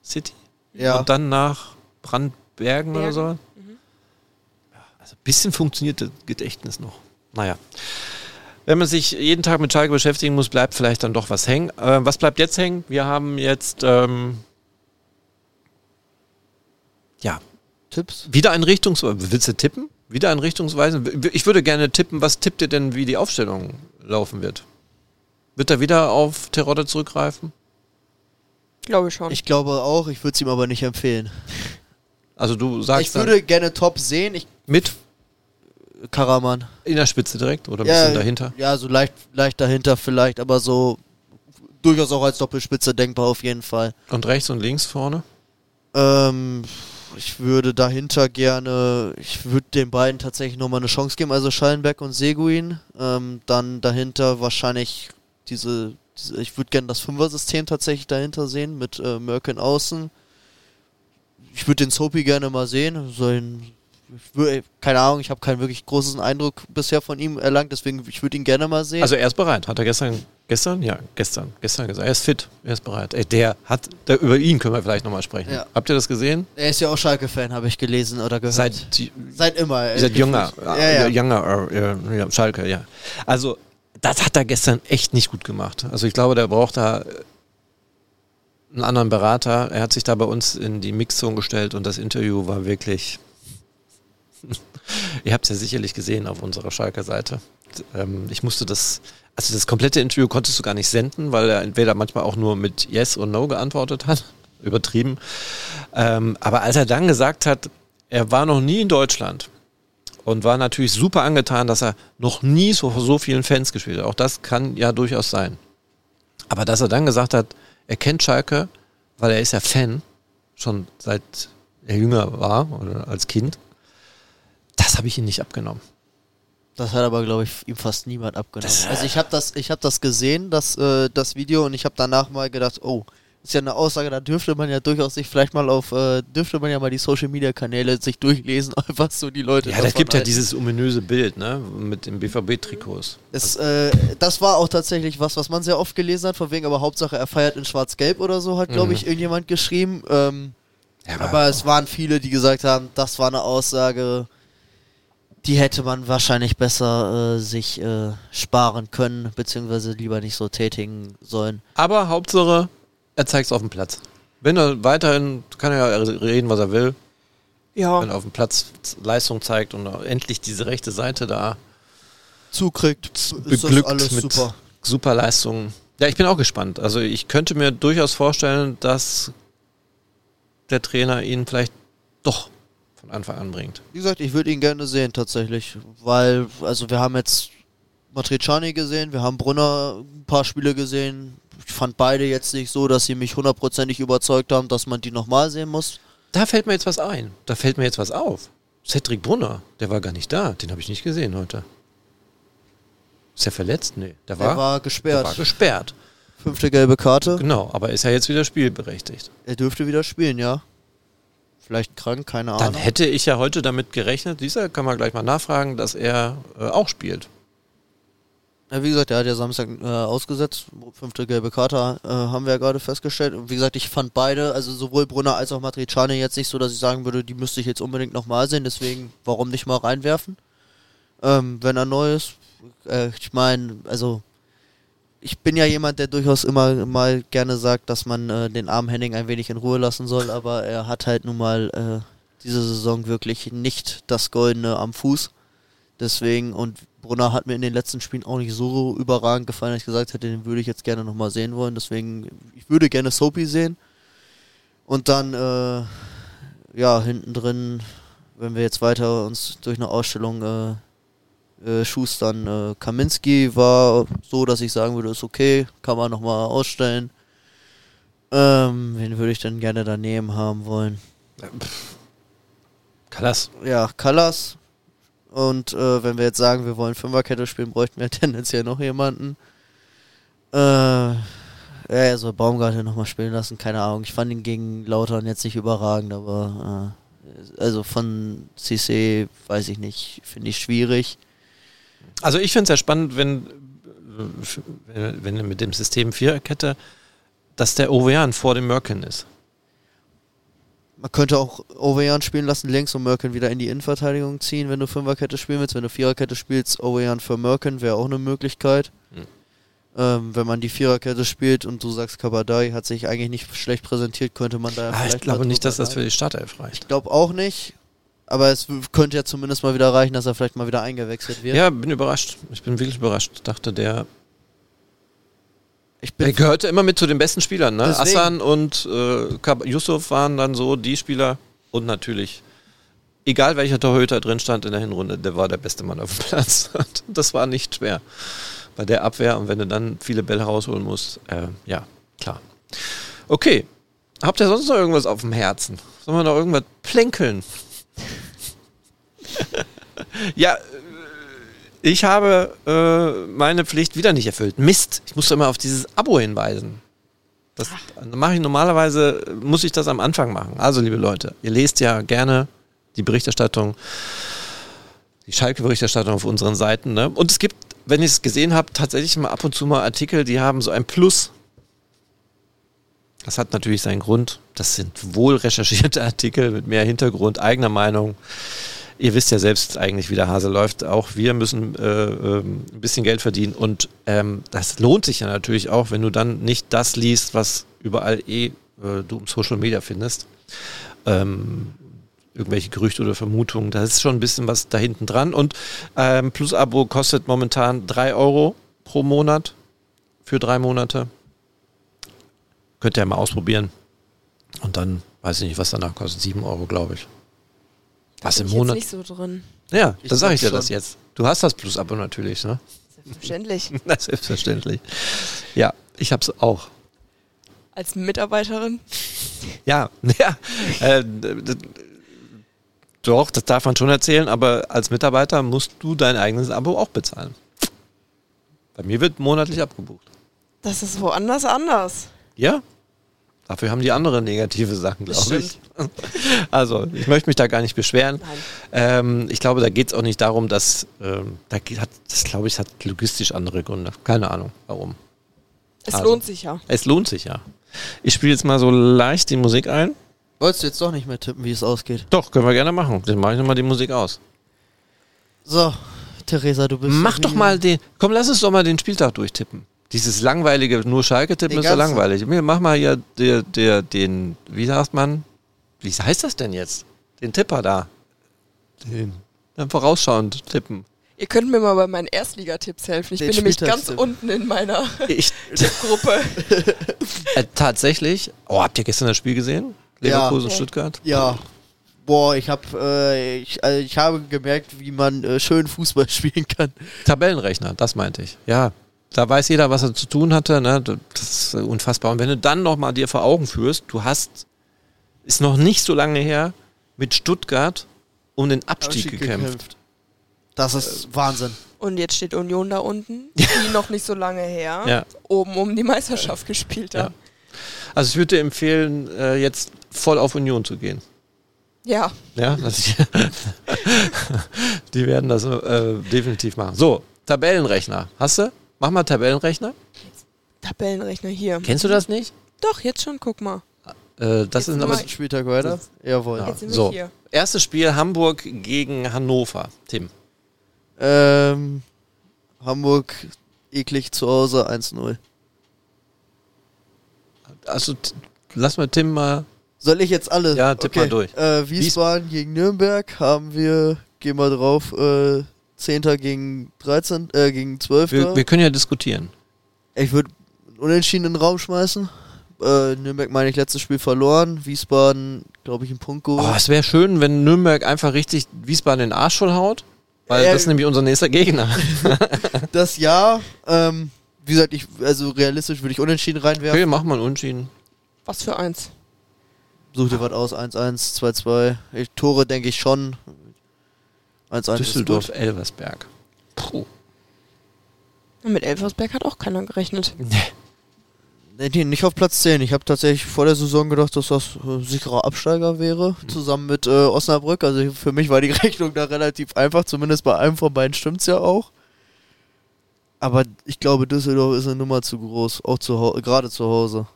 City? Ja. Und dann nach Brandbergen oder Bergen. so? Bisschen funktioniert das Gedächtnis noch. Naja. Wenn man sich jeden Tag mit Schalke beschäftigen muss, bleibt vielleicht dann doch was hängen. Äh, was bleibt jetzt hängen? Wir haben jetzt ähm, ja Tipps? wieder ein Richtungsweisen. Willst du tippen? Wieder ein Richtungsweisen? Ich würde gerne tippen, was tippt ihr denn, wie die Aufstellung laufen wird? Wird er wieder auf Terodde zurückgreifen? Glaube ich schon. Ich glaube auch, ich würde es ihm aber nicht empfehlen. Also du sagst ich würde gerne Top sehen. Ich, mit Karaman. in der Spitze direkt oder ein bisschen dahinter? Ja, so leicht, leicht dahinter vielleicht, aber so durchaus auch als Doppelspitze denkbar auf jeden Fall. Und rechts und links vorne? Ähm, ich würde dahinter gerne, ich würde den beiden tatsächlich nochmal eine Chance geben, also Schallenberg und Seguin. Ähm, dann dahinter wahrscheinlich diese, diese ich würde gerne das Fünfer-System tatsächlich dahinter sehen, mit äh, Merkin außen. Ich würde den Soapy gerne mal sehen. So ein, keine Ahnung, ich habe keinen wirklich großen Eindruck bisher von ihm erlangt, deswegen ich würde ihn gerne mal sehen. Also er ist bereit. Hat er gestern, gestern? Ja, gestern, gestern gesagt. Er ist fit, er ist bereit. Ey, der hat, der, über ihn können wir vielleicht nochmal sprechen. Ja. Habt ihr das gesehen? er ist ja auch Schalke-Fan, habe ich gelesen oder gehört. Seit, Seit immer. äh, seit jünger, Ja, ja. jünger, äh, ja, Schalke, ja. Also das hat er gestern echt nicht gut gemacht. Also ich glaube, der braucht da äh, einen anderen Berater. Er hat sich da bei uns in die Mixzone gestellt und das Interview war wirklich. Ihr habt es ja sicherlich gesehen auf unserer Schalker Seite. Ähm, ich musste das, also das komplette Interview konntest du gar nicht senden, weil er entweder manchmal auch nur mit Yes und No geantwortet hat. Übertrieben. Ähm, aber als er dann gesagt hat, er war noch nie in Deutschland und war natürlich super angetan, dass er noch nie so, so vielen Fans gespielt hat. Auch das kann ja durchaus sein. Aber dass er dann gesagt hat, er kennt Schalke, weil er ist ja Fan, schon seit er jünger war oder als Kind, das habe ich ihm nicht abgenommen. Das hat aber, glaube ich, ihm fast niemand abgenommen. Das- also ich habe das, ich habe das gesehen, das, äh, das Video, und ich habe danach mal gedacht, oh, ist ja eine Aussage, da dürfte man ja durchaus sich vielleicht mal auf, äh, dürfte man ja mal die Social Media Kanäle sich durchlesen, was so die Leute. Ja, da davon gibt ja halten. dieses ominöse Bild, ne? Mit den BVB-Trikots. Äh, das war auch tatsächlich was, was man sehr oft gelesen hat, von wegen, aber Hauptsache er feiert in Schwarz-Gelb oder so, hat, glaube Mhm. ich, irgendjemand geschrieben. Ähm, Ja, aber es waren viele, die gesagt haben, das war eine Aussage, die hätte man wahrscheinlich besser äh, sich äh, sparen können, beziehungsweise lieber nicht so tätigen sollen. aber Hauptsache, er zeigt es auf dem Platz. Wenn er weiterhin, kann er ja reden, was er will. Ja, Wenn er auf dem Platz Leistung zeigt und endlich diese rechte Seite da Zukriegt, ist das beglückt alles mit super. super Leistungen. Ja, ich bin auch gespannt. Also ich könnte mir durchaus vorstellen, dass der Trainer ihn vielleicht doch Anfang an bringt. Wie gesagt, ich würde ihn gerne sehen tatsächlich, weil, also wir haben jetzt Matriciani gesehen, wir haben Brunner ein paar Spiele gesehen. Ich fand beide jetzt nicht so, dass sie mich hundertprozentig überzeugt haben, dass man die nochmal sehen muss. Da fällt mir jetzt was ein. Da fällt mir jetzt was auf. Cedric Brunner, der war gar nicht da. Den habe ich nicht gesehen heute. Ist er verletzt? Nee. Der war, er war der gesperrt. war gesperrt. Fünfte gelbe Karte. Genau, aber ist ja jetzt wieder spielberechtigt. Er dürfte wieder spielen, ja. Vielleicht krank, keine Dann Ahnung. hätte ich ja heute damit gerechnet, dieser kann man gleich mal nachfragen, dass er äh, auch spielt. Ja, wie gesagt, er hat ja Samstag äh, ausgesetzt. Fünfte gelbe Karte äh, haben wir ja gerade festgestellt. Und wie gesagt, ich fand beide, also sowohl Brunner als auch Matriciani jetzt nicht so, dass ich sagen würde, die müsste ich jetzt unbedingt nochmal sehen. Deswegen, warum nicht mal reinwerfen? Ähm, wenn er neu ist. Äh, ich meine, also ich bin ja jemand, der durchaus immer mal gerne sagt, dass man äh, den armen Henning ein wenig in Ruhe lassen soll, aber er hat halt nun mal äh, diese Saison wirklich nicht das Goldene am Fuß. Deswegen, und Brunner hat mir in den letzten Spielen auch nicht so überragend gefallen, dass ich gesagt hätte, den würde ich jetzt gerne nochmal sehen wollen. Deswegen, ich würde gerne Soapy sehen. Und dann, äh, ja, hinten drin, wenn wir jetzt weiter uns durch eine Ausstellung äh, äh, schustern, äh, Kaminski war so, dass ich sagen würde, ist okay, kann man nochmal ausstellen. Ähm, wen würde ich denn gerne daneben haben wollen? Kallas. Ja, Callas. Und äh, wenn wir jetzt sagen, wir wollen Fünferkette spielen, bräuchten wir tendenziell noch jemanden. Äh, ja, er soll Baumgartel nochmal spielen lassen, keine Ahnung. Ich fand ihn gegen Lautern jetzt nicht überragend, aber äh, also von CC weiß ich nicht, finde ich schwierig. Also ich finde es ja spannend, wenn, wenn, wenn mit dem System Viererkette, dass der Ovean vor dem Merkin ist. Man könnte auch Ovejan spielen lassen, links und Merkin wieder in die Innenverteidigung ziehen, wenn du Fünferkette spielen willst. Wenn du Viererkette spielst, Ovejan für Merkin wäre auch eine Möglichkeit. Hm. Ähm, wenn man die Viererkette spielt und du sagst, Kabadai hat sich eigentlich nicht schlecht präsentiert, könnte man da Ah, vielleicht ich glaube nicht, dass das für die Startelf reicht. Ich glaube auch nicht. Aber es könnte ja zumindest mal wieder reichen, dass er vielleicht mal wieder eingewechselt wird. Ja, bin überrascht. Ich bin wirklich überrascht. Dachte, der, ich der bin gehörte immer mit zu den besten Spielern. Ne? Deswegen. Assan und äh, Yusuf waren dann so die Spieler. Und natürlich, egal welcher Torhüter drin stand in der Hinrunde, der war der beste Mann auf dem Platz. Das war nicht schwer bei der Abwehr. Und wenn du dann viele Bälle rausholen musst, äh, ja, klar. Okay. Habt ihr sonst noch irgendwas auf dem Herzen? Sollen wir noch irgendwas plänkeln? Ja, äh, ich habe äh, meine Pflicht wieder nicht erfüllt. Mist, ich musste immer auf dieses Abo hinweisen. Das mache ich normalerweise, muss ich das am Anfang machen. Also, liebe Leute, ihr lest ja gerne die Berichterstattung, die Schalke-Berichterstattung auf unseren Seiten. Ne? Und es gibt, wenn ich es gesehen habe, tatsächlich mal ab und zu mal Artikel, die haben so ein Plus. Das hat natürlich seinen Grund. Das sind wohl recherchierte Artikel mit mehr Hintergrund, eigener Meinung. Ihr wisst ja selbst eigentlich, wie der Hase läuft. Auch wir müssen äh, ähm, ein bisschen Geld verdienen. Und ähm, das lohnt sich ja natürlich auch, wenn du dann nicht das liest, was überall eh äh, du im Social Media findest. Ähm, irgendwelche Gerüchte oder Vermutungen. Da ist schon ein bisschen was da hinten dran. Und ähm, Plus-Abo kostet momentan 3 Euro pro Monat für drei Monate. Könnt ihr ja mal ausprobieren. Und dann weiß ich nicht, was danach kostet. 7 Euro, glaube ich. Was im Monat? Jetzt nicht so drin. Ja, Ich dann sage ich dir glaub das schon. jetzt. Du hast das Plus-Abo natürlich, ne? Selbstverständlich. Na, selbstverständlich. Ja, ich hab's auch. Als Mitarbeiterin. Ja, ja. Äh, Doch, das darf man schon erzählen, aber als Mitarbeiter musst du dein eigenes Abo auch bezahlen. Bei mir wird monatlich abgebucht. Das ist woanders anders. Ja? Dafür haben die andere negative Sachen, glaube ich. Also, ich möchte mich da gar nicht beschweren. Ähm, ich glaube, da geht es auch nicht darum, dass ähm, da geht, hat, das glaube ich, hat logistisch andere Gründe. Keine Ahnung, warum. Es Also. lohnt sich ja. Es lohnt sich ja. Ich spiele jetzt mal so leicht die Musik ein. Wolltest du jetzt doch nicht mehr tippen, wie es ausgeht? Doch, können wir gerne machen. Dann mache ich nochmal die Musik aus. So, Theresa, du bist. Mach doch mal den. Komm, lass uns doch mal den Spieltag durchtippen. Dieses langweilige, nur Schalke tippen Den ist so ganzen. langweilig. Mir- Mach mal hier der, der, den, wie sagt man? Wie heißt das denn jetzt? Den Tipper da. Den. Dann vorausschauend tippen. Ihr könnt mir mal bei meinen Erstligatipps helfen. Ich Den bin nämlich ganz unten in meiner Ich, Tippgruppe. äh, tatsächlich. Oh, habt ihr gestern das Spiel gesehen? Ja. Leverkusen, Okay. Stuttgart? Ja. Boah, ich hab, äh, ich, also ich habe gemerkt, wie man äh, schön Fußball spielen kann. Tabellenrechner, das meinte ich. Ja, da weiß jeder, was er zu tun hatte. Ne? Das ist äh, unfassbar. Und wenn du dann nochmal dir vor Augen führst, du hast, ist noch nicht so lange her, mit Stuttgart um den Abstieg, gekämpft. Das ist Wahnsinn. Und jetzt steht Union da unten, die noch nicht so lange her Ja. oben um die Meisterschaft gespielt Ja. haben. Also ich würde dir empfehlen, äh, jetzt voll auf Union zu gehen. Ja. Ja, das die werden das äh, definitiv machen. So, Tabellenrechner. Hast du? Mach mal Tabellenrechner. Tabellenrechner hier. Kennst du das nicht? Doch, jetzt schon, guck mal. Äh, das Jetzt ist aber mal- Spieltag weiter? Jawohl. Ja. Jetzt sind wir So, hier. erstes Spiel Hamburg gegen Hannover. Tim. Ähm, Hamburg eklig zu Hause 1-0. Also lass mal Tim mal. Soll ich jetzt alle? Ja, tipp mal durch. Äh, Wiesbaden gegen Nürnberg haben wir, gehen wir drauf, äh, 10. gegen 13, äh, gegen 12. Wir, wir können ja diskutieren. Ich würde unentschieden in den Raum schmeißen. Äh, Nürnberg meine ich letztes Spiel verloren. Wiesbaden, glaube ich, einen Punkt geholt. Oh, es wäre schön, wenn Nürnberg einfach richtig Wiesbaden in den Arsch voll haut. Weil Äh, das ist nämlich unser nächster Gegner. Das Jahr, ähm, wie gesagt, ich, also realistisch würde ich unentschieden reinwerfen. Okay, mach mal einen Unschieden. Was für eins. Such dir was aus, 1-1, 2-2. Ich- Tore denke ich schon. 1-1 ist Düsseldorf. Elversberg. Puh. Und mit Elversberg hat auch keiner gerechnet. Nee, nee, nicht auf Platz 10. Ich habe tatsächlich vor der Saison gedacht, dass das äh, sicherer Absteiger wäre, zusammen mit äh, Osnabrück. Also für mich war die Rechnung da relativ einfach, zumindest bei einem von beiden stimmt's ja auch. Aber ich glaube, Düsseldorf ist eine Nummer zu groß, auch zu gerade zu Hause.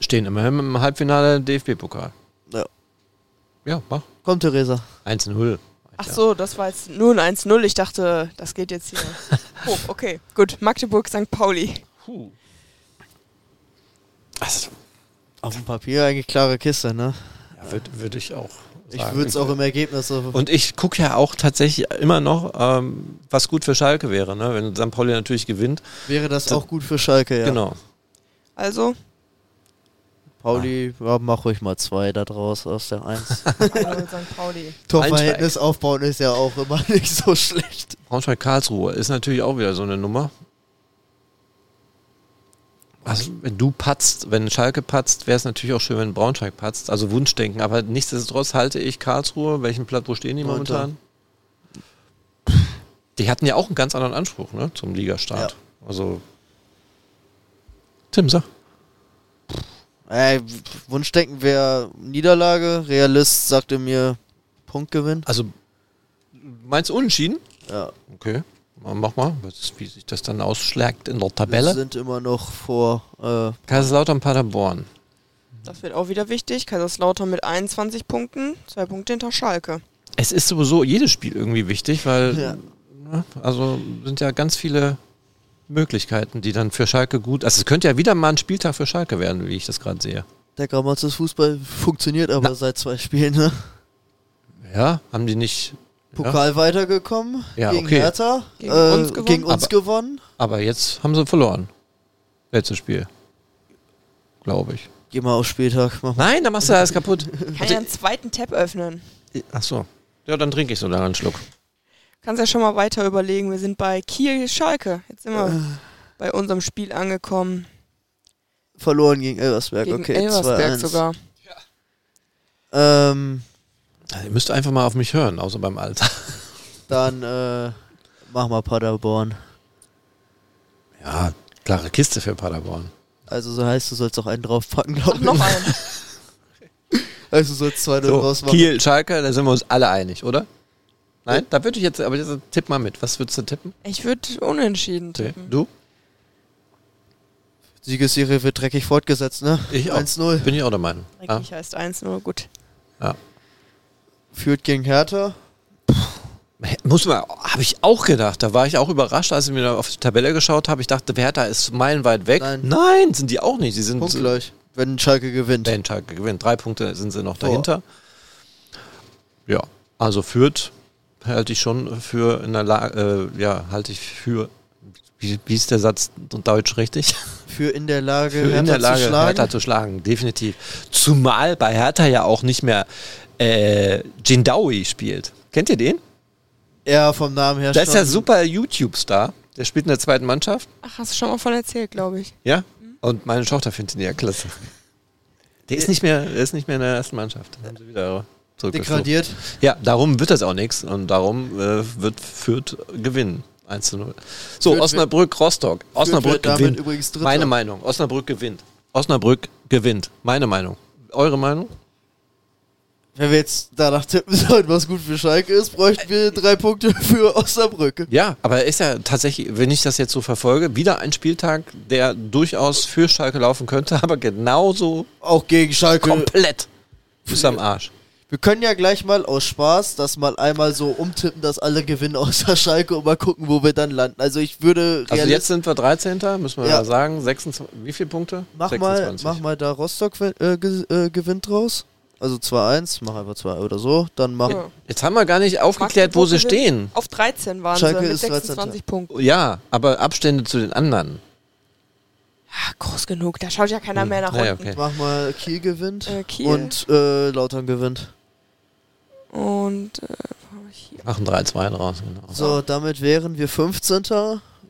Stehen immerhin im Halbfinale DFB-Pokal. Ja. Ja, mach. Komm, Theresa. 1-0. Ach so, das war jetzt nur ein 1-0. Ich dachte, das geht jetzt hier hoch. Okay, gut. Magdeburg, St. Pauli. Puh. Also, Auf dem Papier eigentlich klare Kiste, ne? ja, würde würd ich auch. Ich würde es auch im Ergebnis so. Und ich gucke ja auch tatsächlich immer noch, ähm, was gut für Schalke wäre, ne? wenn St. Pauli natürlich gewinnt. wäre das auch gut für Schalke, ja. Genau. Also, Pauli, ja, mach ruhig mal zwei da draus aus der 1. 1-0 St. Pauli. Torverhältnis aufbauen ist ja auch immer nicht so schlecht. Braunschweig-Karlsruhe ist natürlich auch wieder so eine Nummer. Also, wenn du patzt, wenn Schalke patzt, wäre es natürlich auch schön, wenn Braunschweig patzt. Also Wunschdenken. Aber nichtsdestotrotz halte ich Karlsruhe. Welchen Platz, wo stehen die Neunter. momentan? Die hatten ja auch einen ganz anderen Anspruch ne, zum Ligastart. Also. Tim, sag. Äh, Wunschdenken wäre Niederlage. Realist sagte mir Punktgewinn. Also, meinst du unentschieden? Ja, Okay. Mach mal, wie sich das dann ausschlägt in der wir Tabelle. sind immer noch vor. Äh, Kaiserslautern, Paderborn. Das wird auch wieder wichtig. Kaiserslautern mit 21 Punkten, zwei Punkte hinter Schalke. Es ist sowieso jedes Spiel irgendwie wichtig, weil Ja. ne, also sind ja ganz viele Möglichkeiten, die dann für Schalke gut. Also es könnte ja wieder mal ein Spieltag für Schalke werden, wie ich das gerade sehe. der Grammatis Fußball funktioniert aber Na. seit zwei Spielen. Ne? Ja, haben die nicht. Ja, Pokal weitergekommen Ja, gegen okay. Hertha. Gegen äh, uns gewonnen. Gegen uns Aber- gewonnen. aber jetzt haben sie verloren. Letztes Spiel. Glaube ich. Geh mal auf Spieltag. Mach mal. Nein, da machst du alles kaputt. Kann ja einen zweiten Tab öffnen. Ach so. Ja, dann trinke ich so lange einen Schluck. Kannst ja schon mal weiter überlegen. Wir sind bei Kiel Schalke. Jetzt sind wir bei unserem Spiel angekommen. Verloren gegen Elversberg. Gegen okay, Elversberg 2-1. sogar. Ähm, Also ihr müsst einfach mal auf mich hören, außer beim Alter. Dann äh, mach mal Paderborn. Ja, klare Kiste für Paderborn. Also so heißt, du sollst auch einen draufpacken, glaube noch ich. einen. Also du sollst zwei So, draus machen. Kiel, Schalke, da sind wir uns alle einig, oder? Nein, da würde ich jetzt, aber jetzt tipp mal mit. Was würdest du tippen? Ich würde unentschieden Okay. tippen. Du? Siegesserie wird dreckig fortgesetzt, ne? Ich auch. 1-0. Bin ich auch der Meinung. Ja. Eigentlich heißt 1-0, gut. Führt gegen Hertha. Muss man, habe ich auch gedacht. Da war ich auch überrascht, als ich mir auf die Tabelle geschaut habe. Ich dachte, Hertha ist meilenweit weg. Nein. sind die auch nicht. Sie sind Punktgleich. Wenn Schalke gewinnt. Wenn Schalke gewinnt. Drei Punkte sind sie noch Vor. dahinter. Ja, also führt halte ich schon für in der Lage, äh, ja, halte ich für, wie, wie ist der Satz in Deutsch richtig? Für in der Lage, Für in der Lage, zu schlagen. Hertha zu schlagen, definitiv. Zumal bei Hertha ja auch nicht mehr äh, Jindawi spielt. Kennt ihr den? Ja, vom Namen her Der ist ja schon. super YouTube-Star. Der spielt in der zweiten Mannschaft. Ach, hast du schon mal von erzählt, glaube ich. Ja. Und meine Tochter findet ihn ja klasse. Der ist nicht mehr, der ist nicht mehr in der ersten Mannschaft. Den haben sie wieder. Degradiert. Ja, darum wird das auch nichts und darum äh, wird Fürth gewinnen. 1 zu 0. So, Fürth Osnabrück, Rostock. Osnabrück gewinnt. Meine Meinung. Osnabrück gewinnt. Osnabrück gewinnt. Meine Meinung. Eure Meinung? Wenn wir jetzt danach tippen sollen, was gut für Schalke ist, bräuchten wir drei Punkte für Osnabrück. Ja, aber ist ja tatsächlich, wenn ich das jetzt so verfolge, wieder ein Spieltag, der durchaus für Schalke laufen könnte, aber genauso Auch gegen Schalke. komplett Fuß am Arsch. Wir können ja gleich mal aus Spaß das mal einmal so umtippen, dass alle gewinnen außer Schalke und mal gucken, wo wir dann landen. Also ich würde Also jetzt sind wir 13. müssen wir Ja. mal sagen. 26, wie viele Punkte? mach mal, 26. mach mal da Rostock äh, äh, gewinnt raus. Also 2-1, mach einfach 2 oder so. Dann mach Ja. Jetzt haben wir gar nicht aufgeklärt, wo sie stehen. Auf 13 waren Schalke sie mit ist 13. 26 Punkten. Ja, aber Abstände zu den anderen. Ja, groß genug. Da schaut ja keiner mehr nach Ah, ja, unten. okay. Mach mal Kiel gewinnt Äh, Kiel. und äh, Lautern gewinnt. Und äh? Machen 3-2 draus. Genau. So, damit wären wir 15.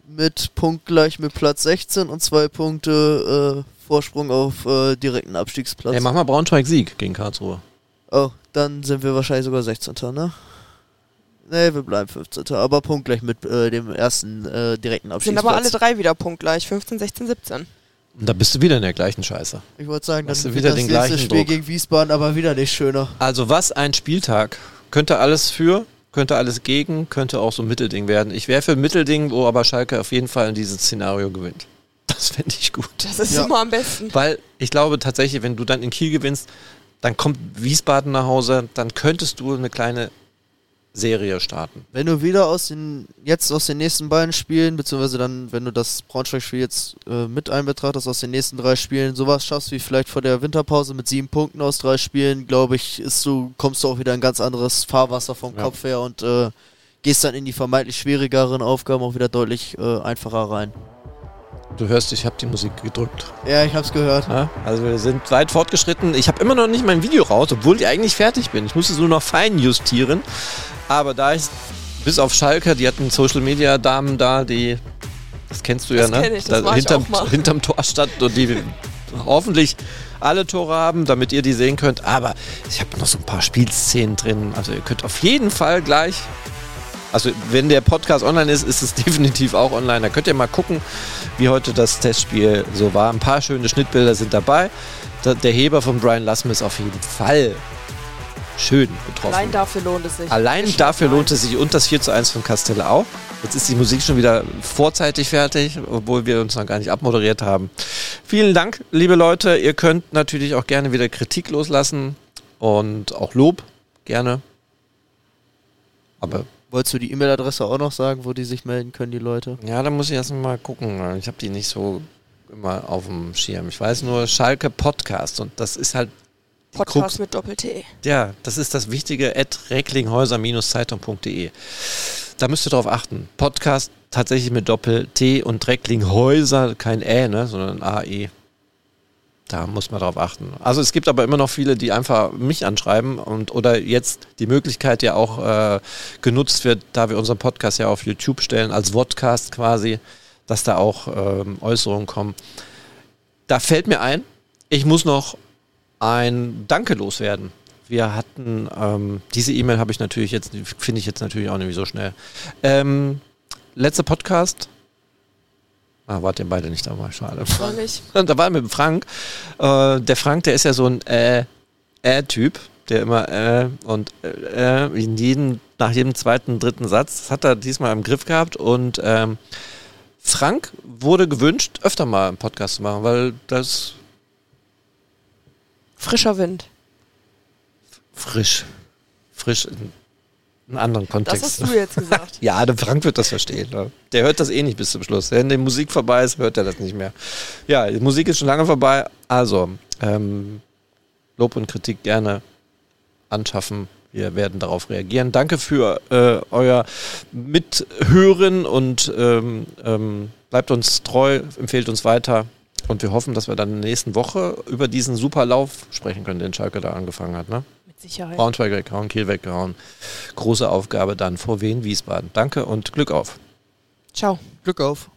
mit punktgleich mit Platz 16 und zwei Punkte äh, Vorsprung auf äh, direkten Abstiegsplatz. Ey, mach mal Braunschweig-Sieg gegen Karlsruhe. oh, dann sind wir wahrscheinlich sogar 16. ne? Nee, wir bleiben 15. Aber punktgleich mit äh, dem ersten äh, direkten Sind Abstiegsplatz. aber alle drei wieder punktgleich. 15, 16, 17. Und da bist du wieder in der gleichen Scheiße. Ich wollte sagen, dann Hast du wird wieder das den nächste gleichen Spiel Druck. gegen Wiesbaden aber wieder nicht schöner. Also was ein Spieltag. Könnte alles für, könnte alles gegen, könnte auch so ein Mittelding werden. Ich wäre für ein Mittelding, wo aber Schalke auf jeden Fall in dieses Szenario gewinnt. Das fände ich gut. Das ist Ja. immer am besten. Weil ich glaube tatsächlich, wenn du dann in Kiel gewinnst, dann kommt Wiesbaden nach Hause, dann könntest du eine kleine Serie starten. Wenn du wieder aus den, jetzt aus den nächsten beiden Spielen, beziehungsweise dann, wenn du das Braunschweig-Spiel jetzt äh, mit einbetrachtest, aus den nächsten drei Spielen sowas schaffst, wie vielleicht vor der Winterpause mit sieben Punkten aus drei Spielen, glaube ich, ist du, kommst du auch wieder in ein ganz anderes Fahrwasser vom Ja. Kopf her und äh, gehst dann in die vermeintlich schwierigeren Aufgaben auch wieder deutlich äh, einfacher rein. Du hörst, ich habe die Musik gedrückt. Ja, ich hab's gehört. Ja, also wir sind weit fortgeschritten. Ich habe immer noch nicht mein Video raus, obwohl ich eigentlich fertig bin. Ich muss es nur noch fein justieren. Aber da ich, bis auf Schalke, die hatten Social Media Damen da, die, das kennst du ja, Das ne? kenn ich, da hinterm, hinterm Tor stand und die hoffentlich alle Tore haben, damit ihr die sehen könnt. Aber ich habe noch so ein paar Spielszenen drin. Also ihr könnt auf jeden Fall gleich also wenn der Podcast online ist, ist es definitiv auch online. Da könnt ihr mal gucken, wie heute das Testspiel so war. Ein paar schöne Schnittbilder sind dabei. Da- Der Heber von Brian Lassm ist auf jeden Fall schön getroffen. Allein dafür lohnt es sich. Allein Geschmack dafür lohnt es sich und das 4 zu 1 von Castelle auch. Jetzt ist die Musik schon wieder vorzeitig fertig, obwohl wir uns noch gar nicht abmoderiert haben. Vielen Dank, liebe Leute. Ihr könnt natürlich auch gerne wieder Kritik loslassen und auch Lob, gerne. Aber Wolltest du die E-Mail-Adresse auch noch sagen, wo die sich melden können, die Leute? Ja, da muss ich erst mal gucken. Ich habe die nicht so immer auf dem Schirm. Ich weiß nur Schalke Podcast und das ist halt, Krux. Podcast mit Doppel-T. ja, das ist das Wichtige, at recklinghäuser-zeitung.de. Da müsst ihr drauf achten. Podcast tatsächlich mit Doppel-T und Recklinghäuser, kein Ä, ne, sondern AE. Da muss man drauf achten. Also es gibt aber immer noch viele, die einfach mich anschreiben und oder jetzt die Möglichkeit ja auch äh, genutzt wird, da wir unseren Podcast ja auf YouTube stellen, als Vodcast quasi, dass da auch ähm, Äußerungen kommen. Da fällt mir ein, ich muss noch ein Danke loswerden wir hatten, ähm, diese E-Mail habe ich natürlich jetzt, finde ich jetzt natürlich auch nicht so schnell. Ähm, letzter Podcast. Ah, wart ihr beide nicht dabei, schade. War nicht. Da war mit dem Frank. Äh, der Frank, der ist ja so ein äh, äh-Typ, der immer äh und äh, in jedem, nach jedem zweiten, dritten Satz, das hat er diesmal im Griff gehabt und ähm, Frank wurde gewünscht, öfter mal einen Podcast zu machen, weil das Frischer Wind. frisch, frisch in einem anderen Das Kontext. hast du jetzt gesagt. Ja, der Frank wird das verstehen. Ne? Der hört das eh nicht bis zum Schluss. Wenn die Musik vorbei ist, hört er das nicht mehr. Ja, die Musik ist schon lange vorbei. Also, ähm, Lob und Kritik gerne anschaffen. Wir werden darauf reagieren. Danke für äh, euer Mithören und ähm, ähm, bleibt uns treu, empfehlt uns weiter. Und wir hoffen, dass wir dann in der nächsten Woche über diesen super Lauf sprechen können, den Schalke da angefangen hat. Ne? Mit Sicherheit. Braunschweig weggehauen, Kiel weggehauen. Große Aufgabe dann vor Wien, Wiesbaden. Danke und Glück auf. Ciao. Glück auf.